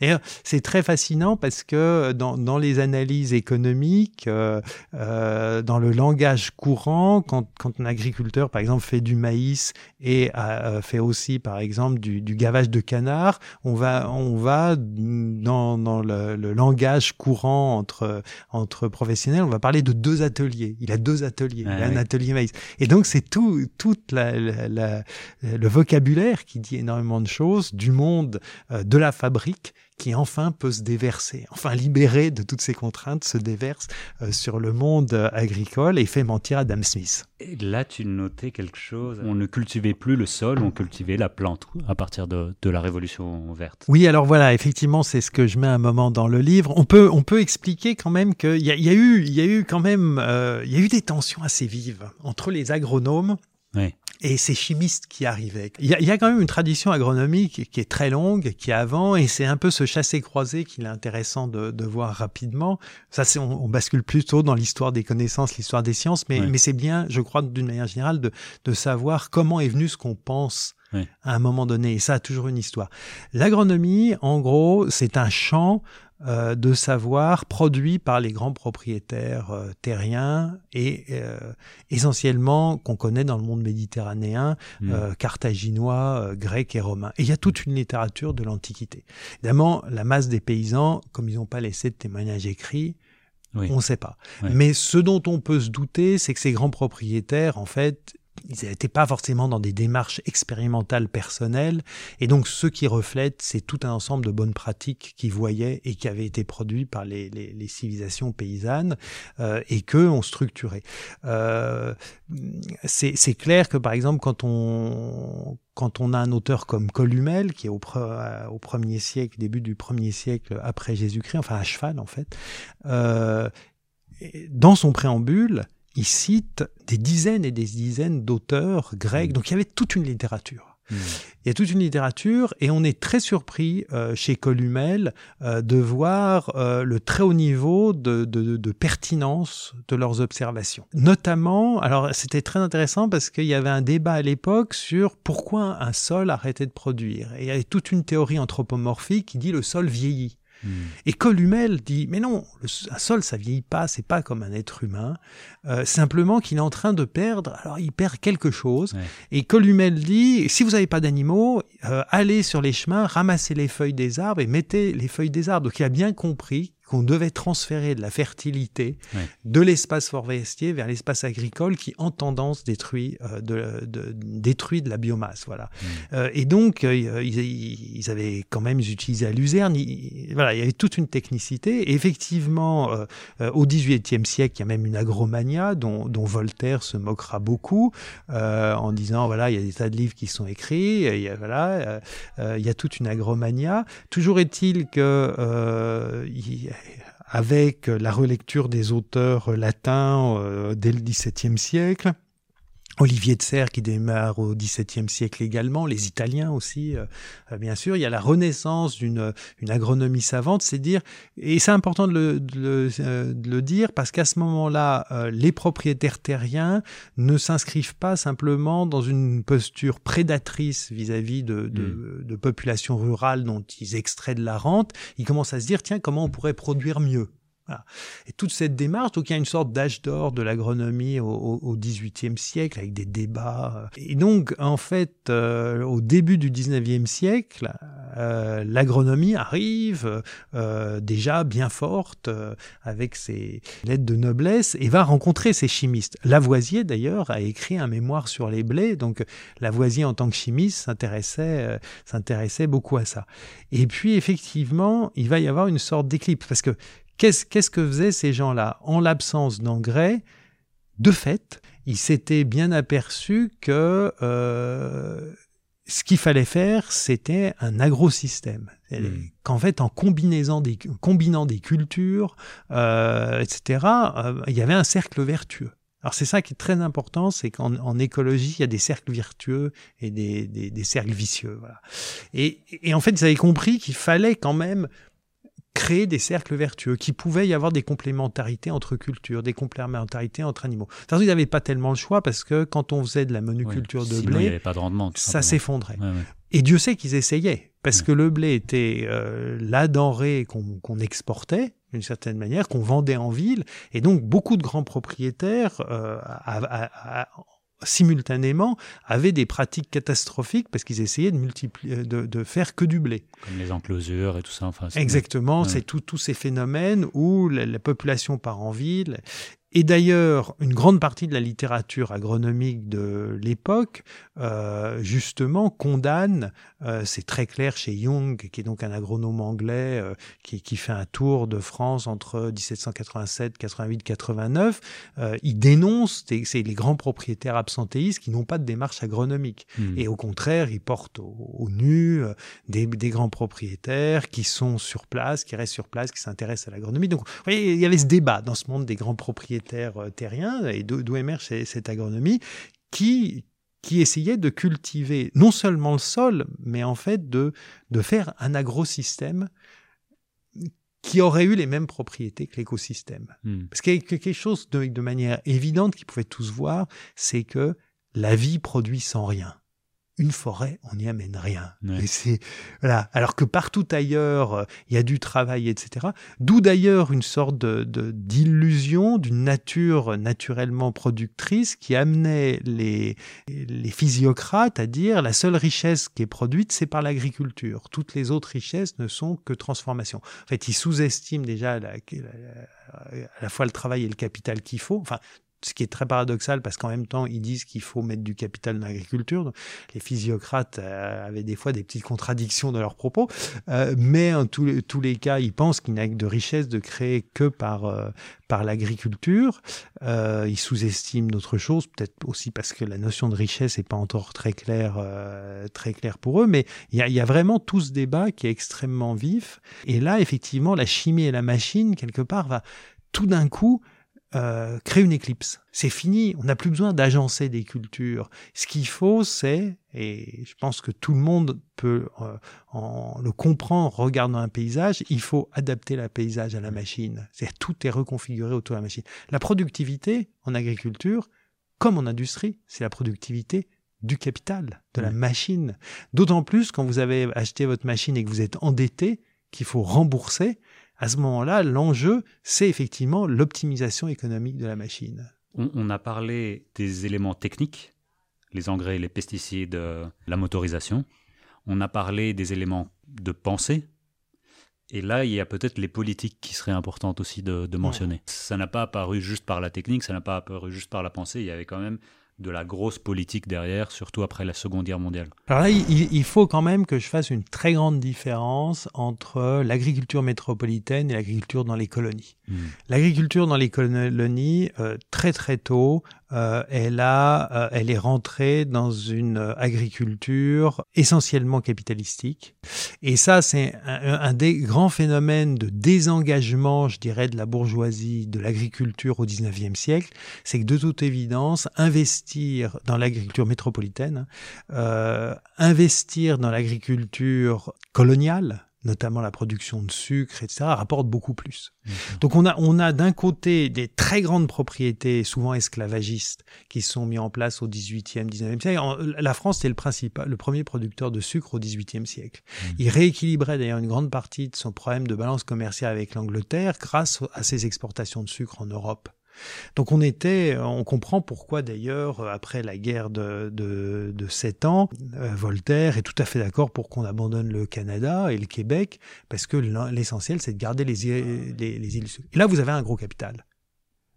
D'ailleurs, c'est très fascinant parce que dans, dans les analyses économiques, euh, euh, dans le langage courant, quand, quand, un agriculteur, par exemple, fait du maïs et euh, fait aussi, par exemple, du, du, gavage de canard, on va, on va dans, dans le, le, langage courant entre, entre professionnels, on va parler de deux ateliers. Il a deux ateliers. il a un atelier maïs. Et donc, c'est tout, toute la, la, le vocabulaire qui dit énormément de choses du monde euh, de la fabrique qui enfin peut se déverser, enfin libéré de toutes ces contraintes, se déverse euh, sur le monde euh, agricole et fait mentir Adam Smith. Et là, tu notais quelque chose. On ne cultivait plus le sol, on cultivait la plante à partir de, la révolution verte. Oui, alors voilà, effectivement, c'est ce que je mets un moment dans le livre. On peut, on peut expliquer quand même qu'il y, y, a eu, il y a eu quand même, euh, il y a eu des tensions assez vives entre les agronomes. Oui et ces chimistes qui arrivaient. Il y, a, il y, a, quand même une tradition agronomique qui est très longue, qui est avant, et c'est un peu ce chassé-croisé qu'il est intéressant de, de, voir rapidement. Ça, c'est, on, on, bascule plutôt dans l'histoire des connaissances, l'histoire des sciences, mais, mais c'est bien, je crois, d'une manière générale, de, de savoir comment est venu ce qu'on pense à un moment donné. Et ça a toujours une histoire. L'agronomie, en gros, c'est un champ euh, de savoir produit par les grands propriétaires euh, terriens et euh, essentiellement qu'on connaît dans le monde méditerranéen, mm. carthaginois, grec et romain. Et il y a toute une littérature de l'Antiquité. Évidemment, la masse des paysans, comme ils n'ont pas laissé de témoignages écrits, on ne sait pas. Mais ce dont on peut se douter, c'est que ces grands propriétaires, en fait, ils n'étaient pas forcément dans des démarches expérimentales personnelles, et donc ce qui reflète, c'est tout un ensemble de bonnes pratiques qu'ils voyaient et qui avaient été produits par les, les, les civilisations paysannes euh, et qu'eux ont structuré. Euh, c'est clair que par exemple quand on quand on a un auteur comme Columel, qui est au, au premier siècle, début du premier siècle après Jésus-Christ, enfin à cheval en fait, euh, dans son préambule, il cite des dizaines et des dizaines d'auteurs grecs. Mm. Donc il y avait toute une littérature. Mm. Il y a toute une littérature et on est très surpris euh, chez Columel euh, de voir euh, le très haut niveau de, de, de, pertinence de leurs observations. Notamment, alors c'était très intéressant parce qu'il y avait un débat à l'époque sur pourquoi un sol arrêtait de produire. Et il y avait toute une théorie anthropomorphique qui dit le sol vieillit. Hmm. Et Columel dit mais non, le, un sol ça vieillit pas, c'est pas comme un être humain. Euh, simplement qu'il est en train de perdre. Alors il perd quelque chose. Et Columel dit si vous n'avez pas d'animaux, euh, allez sur les chemins, ramassez les feuilles des arbres et mettez les feuilles des arbres. Donc il a bien compris qu'on devait transférer de la fertilité de l'espace forestier vers l'espace agricole qui, en tendance, détruit, euh, de, de, détruit de la biomasse. Voilà. Mmh. Euh, et donc, euh, ils, ils, avaient quand même utilisé à luzerne. voilà, il y avait toute une technicité. Et effectivement, au XVIIIe siècle, il y a même une agromania dont, dont Voltaire se moquera beaucoup en disant voilà, il y a des tas de livres qui sont écrits. Il y a, voilà, il y a toute une agromania. Toujours est-il que il, avec la relecture des auteurs latins euh, dès le XVIIe siècle, Olivier de Serres qui démarre au XVIIe siècle également, les Italiens aussi, euh, euh, bien sûr. Il y a la renaissance d'une une agronomie savante, c'est dire, et c'est important de le, de le, dire parce qu'à ce moment-là, les propriétaires terriens ne s'inscrivent pas simplement dans une posture prédatrice vis-à-vis de, de, mm. de populations rurales dont ils extraient de la rente. Ils commencent à se dire, tiens, comment on pourrait produire mieux? Et toute cette démarche, donc il y a une sorte d'âge d'or de l'agronomie au XVIIIe siècle avec des débats. Et donc, en fait, euh, au début du XIXe siècle, euh, l'agronomie arrive euh, déjà bien forte avec ses lettres de noblesse et va rencontrer ses chimistes. Lavoisier, d'ailleurs, a écrit un mémoire sur les blés. Donc, Lavoisier, en tant que chimiste, s'intéressait s'intéressait beaucoup à ça. Et puis, effectivement, il va y avoir une sorte d'éclipse parce que Qu'est-ce que faisaient ces gens-là? En l'absence d'engrais, de fait, ils s'étaient bien aperçus que euh, ce qu'il fallait faire, c'était un agrosystème. Hmm. Qu'en fait, en combinaison des, combinant des cultures, euh, etc., euh, il y avait un cercle vertueux. Alors c'est ça qui est très important, c'est qu'en écologie, il y a des cercles vertueux et des, des, cercles vicieux. Voilà. Et, et, en fait, ils avaient compris qu'il fallait quand même créer des cercles vertueux, qui pouvaient y avoir des complémentarités entre cultures, des complémentarités entre animaux. De ils n'avaient pas tellement le choix parce que quand on faisait de la monoculture de blé, pas de rendement, ça s'effondrait. Et Dieu sait qu'ils essayaient, parce que le blé était euh, la denrée qu'on exportait, d'une certaine manière, qu'on vendait en ville, et donc beaucoup de grands propriétaires euh, simultanément avaient des pratiques catastrophiques parce qu'ils essayaient de multiplier, de, de, faire que du blé. Comme les enclosures et tout ça. Enfin, Exactement, c'est tous ces phénomènes où la, population part en ville et d'ailleurs, une grande partie de la littérature agronomique de l'époque, euh, justement, condamne, euh, c'est très clair chez Young, qui est donc un agronome anglais, euh, qui, qui, fait un tour de France entre 1787, 88, 89, il dénonce c'est les grands propriétaires absentéistes qui n'ont pas de démarche agronomique. Hmm. Et au contraire, il porte au, nu des, des, grands propriétaires qui sont sur place, qui restent sur place, qui s'intéressent à l'agronomie. Donc, vous voyez, il y avait ce débat dans ce monde des grands propriétaires euh, terriens et d'où émerge cette agronomie qui qui essayait de cultiver non seulement le sol, mais en fait de, de faire un agrosystème qui aurait eu les mêmes propriétés que l'écosystème. Hmm. Parce qu'il y a quelque chose de, de manière évidente qu'ils pouvaient tous voir, c'est que la vie produit sans rien une forêt, on n'y amène rien. c'est voilà. Alors que partout ailleurs, euh, il y a du travail, etc. D'où d'ailleurs une sorte de d'illusion d'une nature naturellement productrice qui amenait les les physiocrates à dire la seule richesse qui est produite, c'est par l'agriculture. Toutes les autres richesses ne sont que transformation. En fait, ils sous-estiment déjà la, à la fois le travail et le capital qu'il faut. Enfin, ce qui est très paradoxal parce qu'en même temps, ils disent qu'il faut mettre du capital dans l'agriculture. Les physiocrates euh, avaient des fois des petites contradictions dans leurs propos, euh, mais en tous, les cas, ils pensent qu'il n'y a de richesse de créer que par, euh, par l'agriculture. ils sous-estiment d'autres choses, peut-être aussi parce que la notion de richesse n'est pas encore très claire, très claire pour eux, mais il y a, y a vraiment tout ce débat qui est extrêmement vif. Et là, effectivement, la chimie et la machine, quelque part, va tout d'un coup euh, créer une éclipse. C'est fini, on n'a plus besoin d'agencer des cultures. Ce qu'il faut, c'est, et je pense que tout le monde peut euh, en le comprendre en regardant un paysage, il faut adapter le paysage à la machine. C'est tout est reconfiguré autour de la machine. La productivité en agriculture, comme en industrie, c'est la productivité du capital, de la machine. D'autant plus quand vous avez acheté votre machine et que vous êtes endetté, qu'il faut rembourser, à ce moment-là, l'enjeu, c'est effectivement l'optimisation économique de la machine. On, a parlé des éléments techniques, les engrais, les pesticides, euh, la motorisation. On a parlé des éléments de pensée. Et là, il y a peut-être les politiques qui seraient importantes aussi de, mentionner. Ça n'a pas apparu juste par la technique, ça n'a pas apparu juste par la pensée. Il y avait quand même de la grosse politique derrière, surtout après la Seconde Guerre mondiale. Alors là, il, faut quand même que je fasse une très grande différence entre l'agriculture métropolitaine et l'agriculture dans les colonies. Hmm. L'agriculture dans les colonies, euh, très très tôt, euh, elle a, euh, elle est rentrée dans une agriculture essentiellement capitalistique. Et ça, c'est un, des grands phénomènes de désengagement, je dirais, de la bourgeoisie de l'agriculture au 19e siècle. C'est que de toute évidence, investir dans l'agriculture métropolitaine, euh, investir dans l'agriculture coloniale, notamment la production de sucre, etc., rapporte beaucoup plus. Donc on a, on a d'un côté des très grandes propriétés, souvent esclavagistes, qui sont mis en place au 18e, 19e siècle. La France était le principal, le premier producteur de sucre au 18e siècle. Mmh. Il rééquilibrait d'ailleurs une grande partie de son problème de balance commerciale avec l'Angleterre grâce à ses exportations de sucre en Europe. Donc on était, on comprend pourquoi d'ailleurs après la guerre de, de, de 7 ans, euh, Voltaire est tout à fait d'accord pour qu'on abandonne le Canada et le Québec parce que l'essentiel c'est de garder les, les, les îles. Et là vous avez un gros capital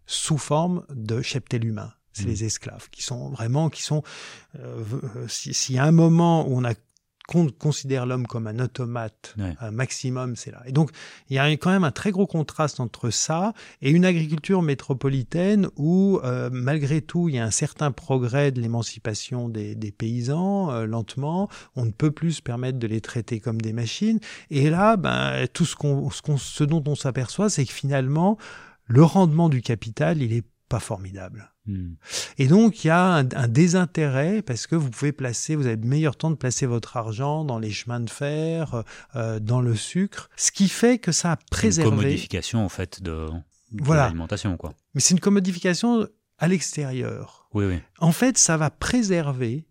sous forme de cheptel humain c'est mmh. les esclaves qui sont vraiment qui sont euh, s'il y a un moment où on a qu'on considère l'homme comme un automate, un maximum, c'est là. Et donc, il y a quand même un très gros contraste entre ça et une agriculture métropolitaine où, euh, malgré tout, il y a un certain progrès de l'émancipation des, des, paysans, euh, lentement. On ne peut plus se permettre de les traiter comme des machines. Et là, ben, tout ce, qu'on, ce, qu'on, ce dont on s'aperçoit, c'est que finalement, le rendement du capital, il est pas formidable. Hmm. Et donc, il y a un, désintérêt parce que vous pouvez placer, vous avez le meilleur temps de placer votre argent dans les chemins de fer, euh, dans le sucre, ce qui fait que ça a préservé. Une commodification, en fait, de, l'alimentation, quoi. Mais c'est une commodification à l'extérieur. Oui, oui. En fait, ça va préserver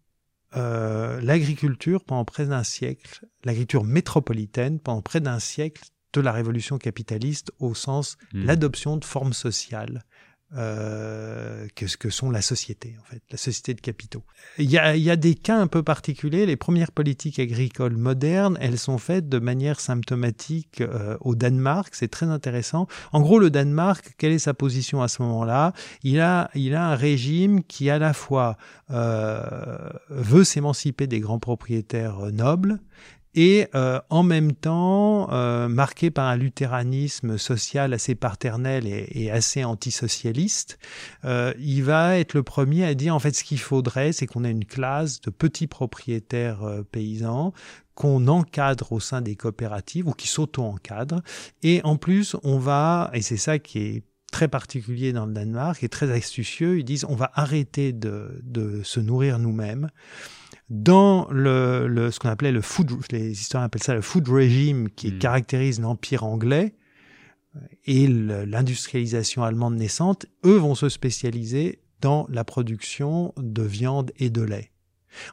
euh, l'agriculture pendant près d'un siècle, l'agriculture métropolitaine pendant près d'un siècle de la révolution capitaliste au sens hmm. l'adoption de formes sociales euh, que ce que sont la société, en fait, la société de capitaux. Il y, a, il y a des cas un peu particuliers. Les premières politiques agricoles modernes, elles sont faites de manière symptomatique euh, au Danemark. C'est très intéressant. En gros, le Danemark, quelle est sa position à ce moment-là? Il a, il a un régime qui à la fois euh, veut s'émanciper des grands propriétaires nobles et euh, en même temps euh, marqué par un luthéranisme social assez paternel et, assez antisocialiste, euh, il va être le premier à dire en fait ce qu'il faudrait, c'est qu'on ait une classe de petits propriétaires euh, paysans qu'on encadre au sein des coopératives ou qui s'auto-encadrent. Et en plus, on va, et c'est ça qui est très particulier dans le Danemark et très astucieux, ils disent on va arrêter de, de se nourrir nous-mêmes dans le, le ce qu'on appelait le food, les historiens appellent ça le food regime qui hmm. caractérise l'empire anglais et l'industrialisation allemande naissante, eux vont se spécialiser dans la production de viande et de lait.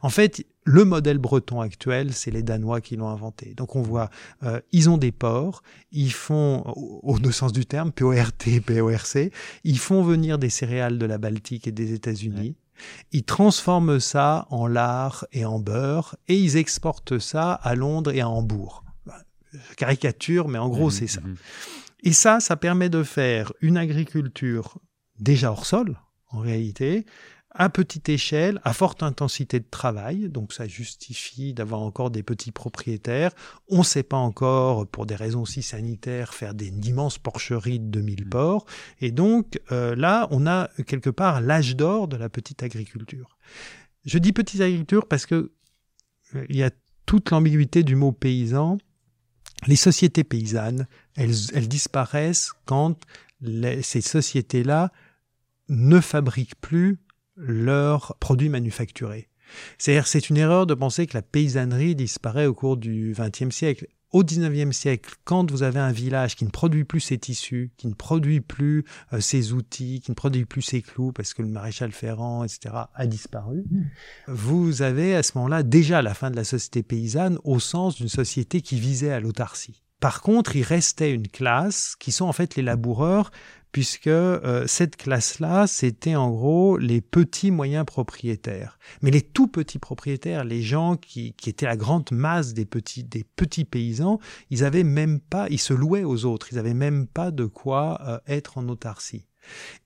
En fait, le modèle breton actuel, c'est les Danois qui l'ont inventé. Donc on voit, euh, ils ont des ports, ils font, au, deux sens du terme, PORT, PORC, ils font venir des céréales de la Baltique et des États-Unis. Ils transforment ça en lard et en beurre et ils exportent ça à Londres et à Hambourg. Caricature, mais en gros, mmh, c'est ça. Mmh. Et ça, ça permet de faire une agriculture déjà hors sol, en réalité, à petite échelle, à forte intensité de travail, donc ça justifie d'avoir encore des petits propriétaires. On ne sait pas encore, pour des raisons aussi sanitaires, faire des immenses porcheries de 2000 mmh. porcs. Et donc euh, là, on a quelque part l'âge d'or de la petite agriculture. Je dis petite agriculture parce que euh, il y a toute l'ambiguïté du mot paysan. Les sociétés paysannes, elles, elles disparaissent quand ces sociétés-là ne fabriquent plus leurs produits manufacturés. C'est-à-dire, c'est une erreur de penser que la paysannerie disparaît au cours du XXe siècle. Au XIXe siècle, quand vous avez un village qui ne produit plus ses tissus, qui ne produit plus euh, ses outils, qui ne produit plus ses clous parce que le maréchal Ferrand, etc., a disparu, vous avez à ce moment-là déjà la fin de la société paysanne au sens d'une société qui visait à l'autarcie. Par contre, il restait une classe qui sont en fait les laboureurs, puisque euh, cette classe-là, c'était en gros les petits moyens propriétaires. Mais les tout petits propriétaires, les gens qui, qui étaient la grande masse des petits, des petits paysans, ils avaient même pas, ils se louaient aux autres, ils avaient même pas de quoi euh, être en autarcie.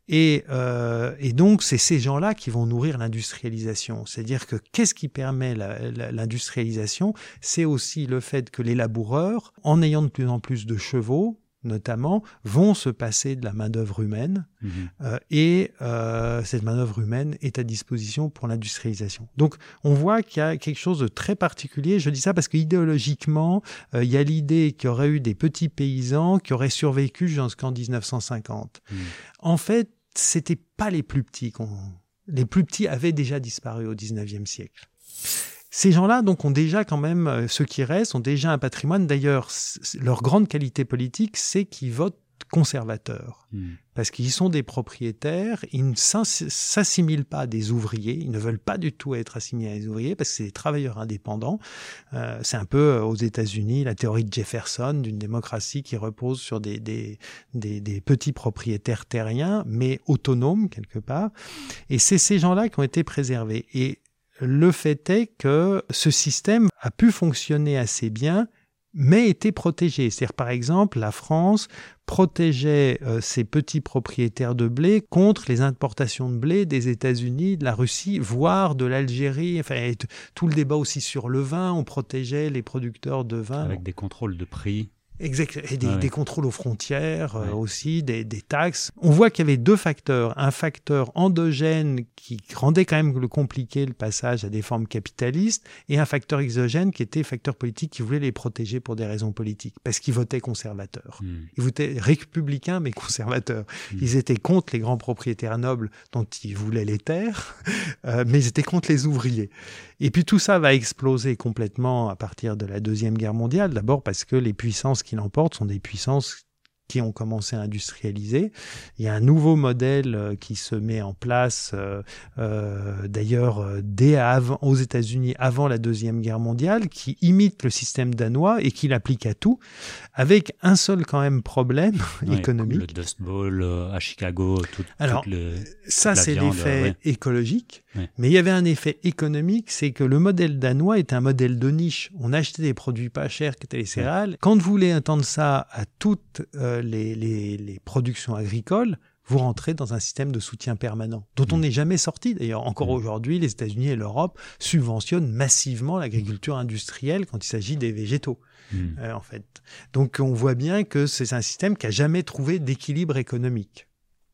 Et, euh, et, donc, c'est ces gens-là qui vont nourrir l'industrialisation. C'est-à-dire que qu'est-ce qui permet l'industrialisation? C'est aussi le fait que les laboureurs, en ayant de plus en plus de chevaux, notamment, vont se passer de la main-d'œuvre humaine mhm. euh, et euh, cette main-d'œuvre humaine est à disposition pour l'industrialisation. Donc, on voit qu'il y a quelque chose de très particulier. Je dis ça parce qu'idéologiquement, euh, il y a l'idée qu'il y aurait eu des petits paysans qui auraient survécu jusqu'en 1950. Mhm. En fait, c'était pas les plus petits. Les plus petits avaient déjà disparu au 19e siècle. Ces gens-là, donc, ont déjà quand même, ceux qui restent, ont déjà un patrimoine. D'ailleurs, leur grande qualité politique, c'est qu'ils votent conservateurs. Hmm. Parce qu'ils sont des propriétaires, ils ne s'assimilent pas à des ouvriers, ils ne veulent pas du tout être assimilés à des ouvriers parce que c'est des travailleurs indépendants. Euh, c'est un peu euh, aux États-Unis la théorie de Jefferson d'une démocratie qui repose sur des, des, des, des, petits propriétaires terriens, mais autonomes quelque part. Et c'est ces gens-là qui ont été préservés. Et le fait est que ce système a pu fonctionner assez bien mais était protégé. C'est-à-dire, par exemple, la France protégeait euh, ses petits propriétaires de blé contre les importations de blé des États-Unis, de la Russie, voire de l'Algérie. Enfin, tout le débat aussi sur le vin, on protégeait les producteurs de vin. Avec des contrôles de prix. Exact. Et des, contrôles aux frontières euh, aussi, des, des, taxes. On voit qu'il y avait deux facteurs. Un facteur endogène qui rendait quand même le compliqué le passage à des formes capitalistes et un facteur exogène qui était facteur politique qui voulait les protéger pour des raisons politiques parce qu'ils votaient conservateurs. Hmm. Ils votaient républicains mais conservateurs. Hmm. Ils étaient contre les grands propriétaires nobles dont ils voulaient les terres, [laughs] euh, mais ils étaient contre les ouvriers. Et puis tout ça va exploser complètement à partir de la Deuxième Guerre mondiale, d'abord parce que les puissances qui l'emportent sont des puissances qui ont commencé à industrialiser. Il y a un nouveau modèle euh, qui se met en place, euh, euh, d'ailleurs dès avant, aux États-Unis avant la deuxième guerre mondiale, qui imite le système danois et qui l'applique à tout, avec un seul quand même problème [laughs] économique. Le Dust Bowl à Chicago, tout, Alors, ça c'est l'effet écologique, mais il y avait un effet économique, c'est que le modèle danois est un modèle de niche. On achetait des produits pas chers qui étaient les céréales. Quand vous voulez entendre ça à toutes les, productions agricoles, vous rentrez dans un système de soutien permanent, dont on mm. n'est jamais sorti. D'ailleurs, encore mm. aujourd'hui, les États-Unis et l'Europe subventionnent massivement l'agriculture industrielle quand il s'agit des végétaux. Mm. Euh, en fait. Donc on voit bien que c'est un système qui a jamais trouvé d'équilibre économique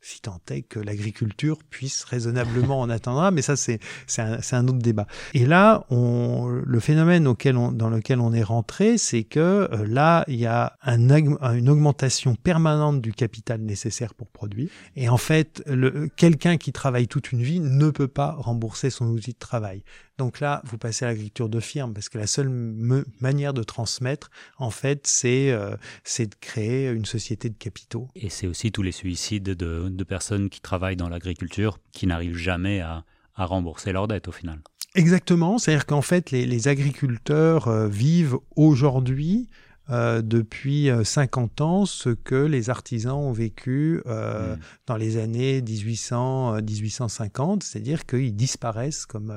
si tant est que l'agriculture puisse raisonnablement en attendre, mais ça c'est un, un, autre débat. Et là, on, le phénomène auquel on, dans lequel on est rentré, c'est que euh, là, il y a un, une augmentation permanente du capital nécessaire pour produire. Et en fait, quelqu'un qui travaille toute une vie ne peut pas rembourser son outil de travail. Donc là, vous passez à l'agriculture de firme parce que la seule manière de transmettre, en fait, c'est euh, c'est de créer une société de capitaux. Et c'est aussi tous les suicides de, de personnes qui travaillent dans l'agriculture qui n'arrivent jamais à, à rembourser leurs dettes au final. Exactement, c'est-à-dire qu'en fait, les, les agriculteurs euh, vivent aujourd'hui euh, depuis 50 euh, ans ce que les artisans ont vécu euh, mmh. dans les années 1800, 1850, c'est-à-dire qu'ils disparaissent comme,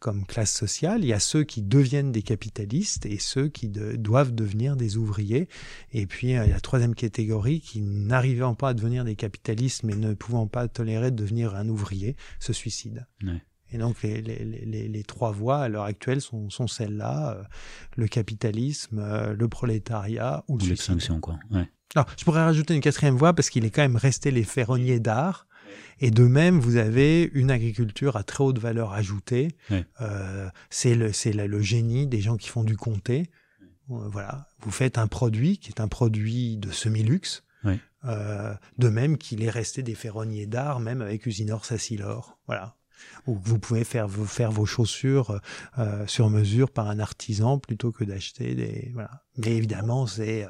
comme classe sociale. Il y a ceux qui deviennent des capitalistes et ceux qui doivent devenir des ouvriers. Et puis il y a la troisième catégorie qui, n'arrivant pas à devenir des capitalistes mais ne pouvant pas tolérer de devenir un ouvrier, se suicide. Et donc les, les, les, les, trois voies à l'heure actuelle sont, sont celles-là euh, le capitalisme, euh, le prolétariat ou l'extinction, quoi. Ouais. Alors, je pourrais rajouter une quatrième voie parce qu'il est quand même resté les ferronniers d'art. Et de même, vous avez une agriculture à très haute valeur ajoutée. Euh, c'est le, le génie des gens qui font du comté. Euh, voilà, vous faites un produit qui est un produit de semi-luxe. Euh, de même qu'il est resté des ferronniers d'art, même avec Usinor Sassilor. Voilà où vous pouvez faire, faire vos chaussures euh, sur mesure par un artisan plutôt que d'acheter des voilà. Mais évidemment, c'est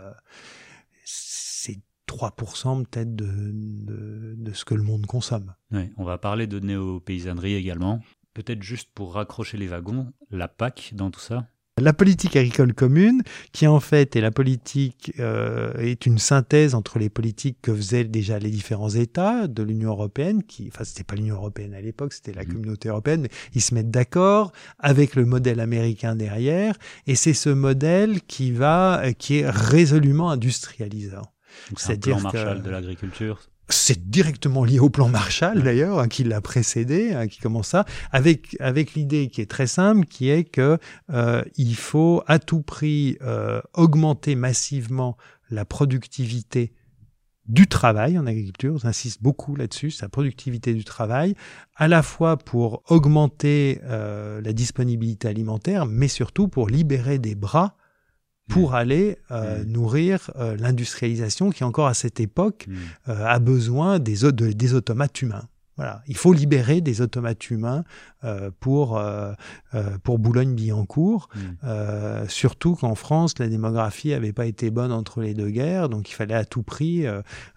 3% peut-être de, de, de, ce que le monde consomme. Oui, on va parler de néo-paysannerie également. Peut-être juste pour raccrocher les wagons, la PAC dans tout ça la politique agricole commune, qui en fait est la politique euh, est une synthèse entre les politiques que faisaient déjà les différents États de l'Union européenne, qui, enfin c'était pas l'Union européenne à l'époque, c'était la mmh. communauté européenne, mais ils se mettent d'accord avec le modèle américain derrière, et c'est ce modèle qui va, qui est résolument industrialisant. C'est-à-dire Marshall de l'agriculture. C'est directement lié au plan Marshall d'ailleurs, hein, qui l'a précédé, hein, qui commence ça, avec avec l'idée qui est très simple, qui est que euh, il faut à tout prix euh, augmenter massivement la productivité du travail en agriculture, j'insiste beaucoup là-dessus, sa productivité du travail, à la fois pour augmenter euh, la disponibilité alimentaire, mais surtout pour libérer des bras pour aller euh, nourrir euh, l'industrialisation qui encore à cette époque mm. euh, a besoin des, des automates humains. Voilà, il faut libérer des automates humains euh, pour euh, euh, pour Boulogne-Billancourt, mmh. surtout qu'en France la démographie avait pas été bonne entre les deux guerres, donc il fallait à tout prix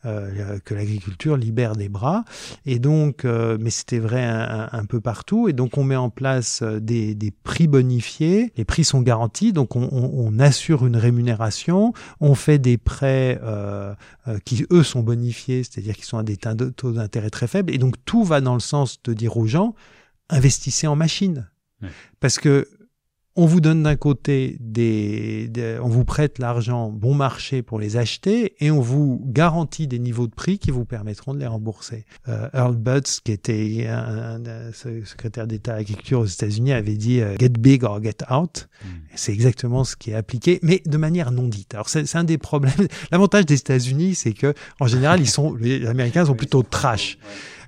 que l'agriculture libère des bras. Et donc, mais c'était vrai un, peu partout. Et donc on met en place des, des prix bonifiés, les prix sont garantis, donc on, on, on assure une rémunération, on fait des prêts qui eux sont bonifiés, c'est-à-dire qu'ils sont à des taux d'intérêt très faibles. Et donc tout va dans le sens de dire aux gens investissez en machines. Parce que on vous donne d'un côté des, on vous prête l'argent bon marché pour les acheter et on vous garantit des niveaux de prix qui vous permettront de les rembourser. Euh, Earl Butz, qui était un, secrétaire d'État à l'agriculture aux États-Unis, avait dit euh, get big or get out. Hmm. C'est exactement ce qui est appliqué, mais de manière non dite. Alors c'est un des problèmes. [laughs] L'avantage des États-Unis, c'est que en général, ils sont, les Américains sont plutôt trash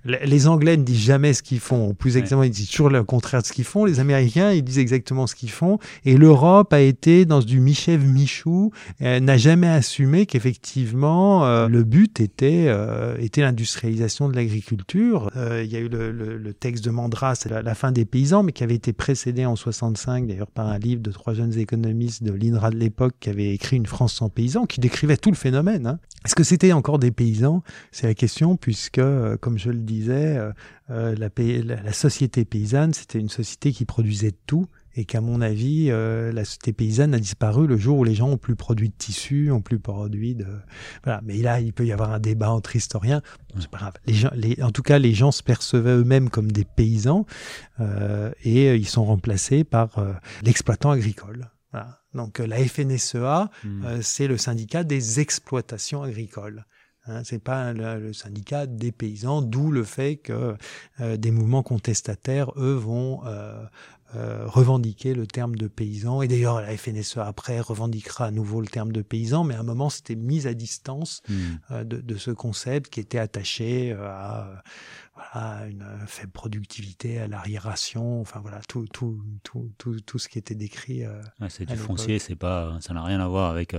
les Anglais ne disent jamais ce qu'ils font. Plus exactement, ils disent toujours le contraire de ce qu'ils font. Les Américains, ils disent exactement ce qu'ils font. Et l'Europe a été dans du Michel Michou, n'a jamais assumé qu'effectivement euh, le but était euh, était l'industrialisation de l'agriculture. Euh, il y a eu le, le, le texte de Mandras, c'est la, fin des paysans, mais qui avait été précédé en 65 d'ailleurs par un livre de trois jeunes économistes de l'INRA de l'époque qui avait écrit Une France sans paysans, qui décrivait tout le phénomène. Hein. Est-ce que c'était encore des paysans? C'est la question, puisque, comme je le dis disait, euh, euh, la, la, société paysanne, c'était une société qui produisait tout et qu'à mon avis, euh, la société paysanne a disparu le jour où les gens ont plus produit de tissus, ont plus produit de... Voilà. Mais là, il peut y avoir un débat entre historiens. c'est pas grave. Les gens, les, en tout cas, les gens se percevaient eux-mêmes comme des paysans euh, et ils sont remplacés par l'exploitant agricole. Voilà. Donc la FNSEA, mmh. c'est le syndicat des exploitations agricoles. Hein, c'est pas le, syndicat des paysans, d'où le fait que euh, des mouvements contestataires, eux, vont euh, euh, revendiquer le terme de paysan. Et d'ailleurs, la FNSE après revendiquera à nouveau le terme de paysan, mais à un moment, c'était mis à distance hmm. de, de, ce concept qui était attaché à une faible productivité, à l'arriération, enfin voilà, tout, tout, tout, tout, tout ce qui était décrit. c'est du foncier, c'est pas, ça n'a rien à voir avec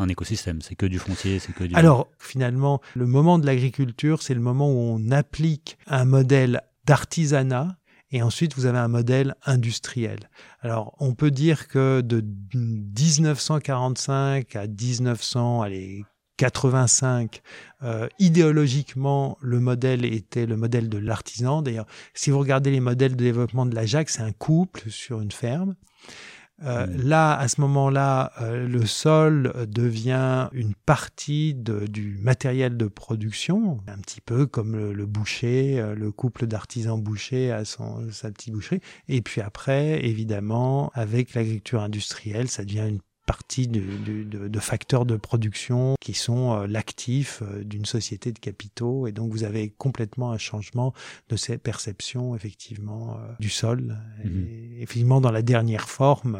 un écosystème. C'est que du foncier, c'est que du... Alors, finalement, le moment de l'agriculture, c'est le moment où on applique un modèle d'artisanat et ensuite vous avez un modèle industriel. Alors, on peut dire que de 1945 à 1985, euh, idéologiquement, le modèle était le modèle de l'artisan. D'ailleurs, si vous regardez les modèles de développement de la JAC, c'est un couple sur une ferme. Euh, mm. Là, à ce moment-là, euh, le sol devient une partie de, du matériel de production, un petit peu comme le, boucher, euh, le couple d'artisans bouchers à son, sa petite boucherie. Et puis après, évidemment, avec l'agriculture industrielle, ça devient une partie de, de, de, facteurs de production qui sont euh, l'actif euh, d'une société de capitaux. Et donc, vous avez complètement un changement de ces perceptions, effectivement, euh, du sol. Mm-hmm. Et effectivement, dans la dernière forme,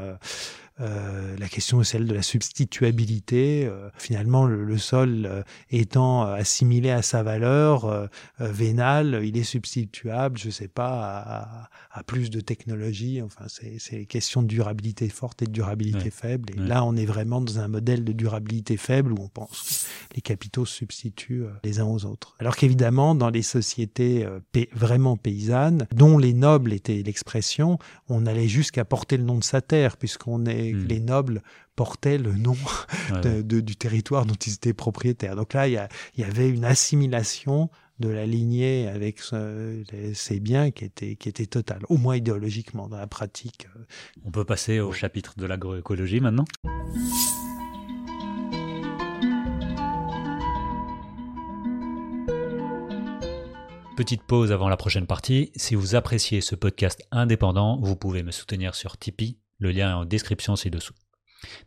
euh, la question est celle de la substituabilité. Euh, finalement, le, sol euh, étant assimilé à sa valeur vénale, il est substituable, je sais pas, à, plus de technologie. Enfin, c'est question de durabilité forte et de durabilité faible. Et là, on est vraiment dans un modèle de durabilité faible où on pense que les capitaux se substituent les uns aux autres. Alors qu'évidemment, dans les sociétés vraiment paysannes, dont les nobles étaient l'expression, on allait jusqu'à porter le nom de sa terre, puisqu'on est Hmm. les nobles portaient le nom du territoire dont ils étaient propriétaires. Donc là, il y, avait une assimilation de la lignée avec ces biens qui était, qui était totale, au moins idéologiquement, dans la pratique. Euh. On peut passer au chapitre de l'agroécologie maintenant Petite pause avant la prochaine partie. Si vous appréciez ce podcast indépendant, vous pouvez me soutenir sur Tipeee le lien est en description ci-dessous.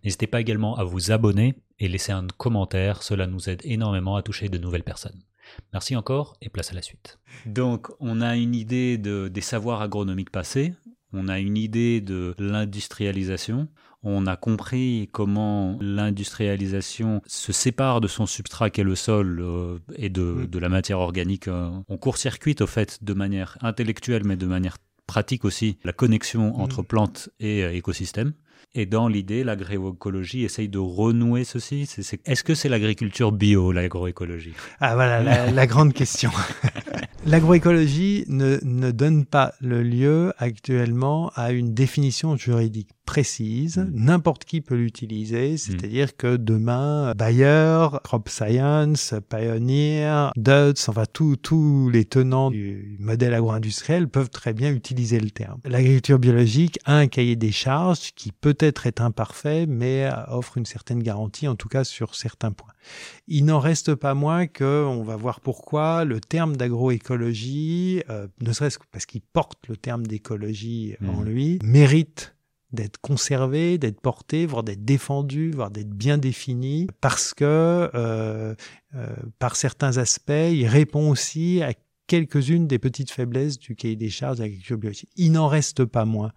N'hésitez pas également à vous abonner et laisser un commentaire, cela nous aide énormément à toucher de nouvelles personnes. Merci encore et place à la suite. Donc, on a une idée de, des savoirs agronomiques passés, on a une idée de l'industrialisation, on a compris comment l'industrialisation se sépare de son substrat qui est le sol euh, et de, mm. de, la matière organique. Euh, on court-circuite au fait de manière intellectuelle mais de manière pratique aussi la connexion mm. entre plantes et euh, écosystèmes. Et dans l'idée, l'agroécologie essaye de renouer ceci. Est-ce que c'est l'agriculture bio, l'agroécologie? Ah voilà, la, [laughs] la grande question. [laughs] L'agroécologie ne, ne donne pas le lieu actuellement à une définition juridique précise, mm. n'importe qui peut l'utiliser, mm. c'est-à-dire que demain, Bayer, Crop Science, Pioneer, Dutz, enfin tous les tenants du modèle agro-industriel peuvent très bien utiliser le terme. L'agriculture biologique a un cahier des charges qui peut-être est imparfait, mais offre une certaine garantie, en tout cas sur certains points. Il n'en reste pas moins que, on va voir pourquoi, le terme d'agroécologie, euh, ne serait-ce que parce qu'il porte le terme d'écologie en mm. lui, mérite d'être conservé, d'être porté, voire d'être défendu, voire d'être bien défini, parce que euh, euh, par certains aspects, il répond aussi à quelques-unes des petites faiblesses du cahier des charges de l'agriculture biologique. Il n'en reste pas moins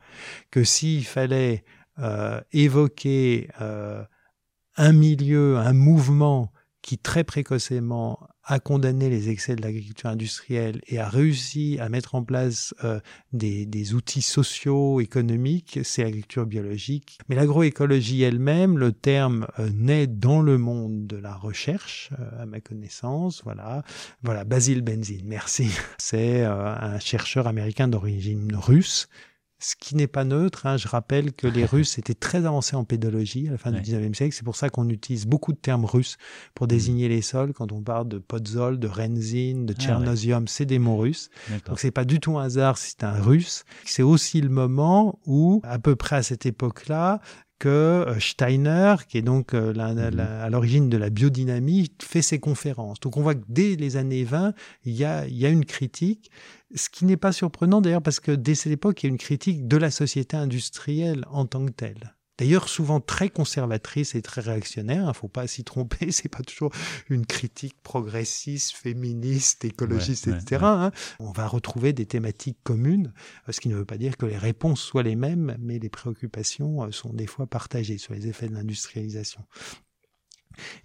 que s'il fallait euh, évoquer un milieu, un mouvement qui très précocement a condamné les excès de l'agriculture industrielle et a réussi à mettre en place euh, des, des, outils sociaux, économiques, c'est l'agriculture biologique. Mais l'agroécologie elle-même, le terme euh, naît dans le monde de la recherche, euh, à ma connaissance. Voilà, voilà, Basil Benzine, merci. [laughs] C'est un chercheur américain d'origine russe ce qui n'est pas neutre. Hein. Je rappelle que les Russes étaient très avancés en pédologie à la fin du 19e siècle. C'est pour ça qu'on utilise beaucoup de termes russes pour mmh. désigner les sols. Quand on parle de podzol, de renzine, de ah tchernosium, c'est des mots russes. Donc c'est pas du tout un hasard si c'est un russe. C'est aussi le moment où, à peu près à cette époque-là, que euh, Steiner, qui est donc euh, mmh à l'origine de la biodynamie, fait ses conférences. Donc on voit que dès les années 20, il y a, il y a une critique ce qui n'est pas surprenant d'ailleurs parce que dès cette époque, il y a une critique de la société industrielle en tant que telle. D'ailleurs, souvent très conservatrice et très réactionnaire. Il ne faut pas s'y tromper. [laughs] C'est pas toujours une critique progressiste, féministe, écologiste, etc. Hein. On va retrouver des thématiques communes, ce qui ne veut pas dire que les réponses soient les mêmes, mais les préoccupations euh, sont des fois partagées sur les effets de l'industrialisation.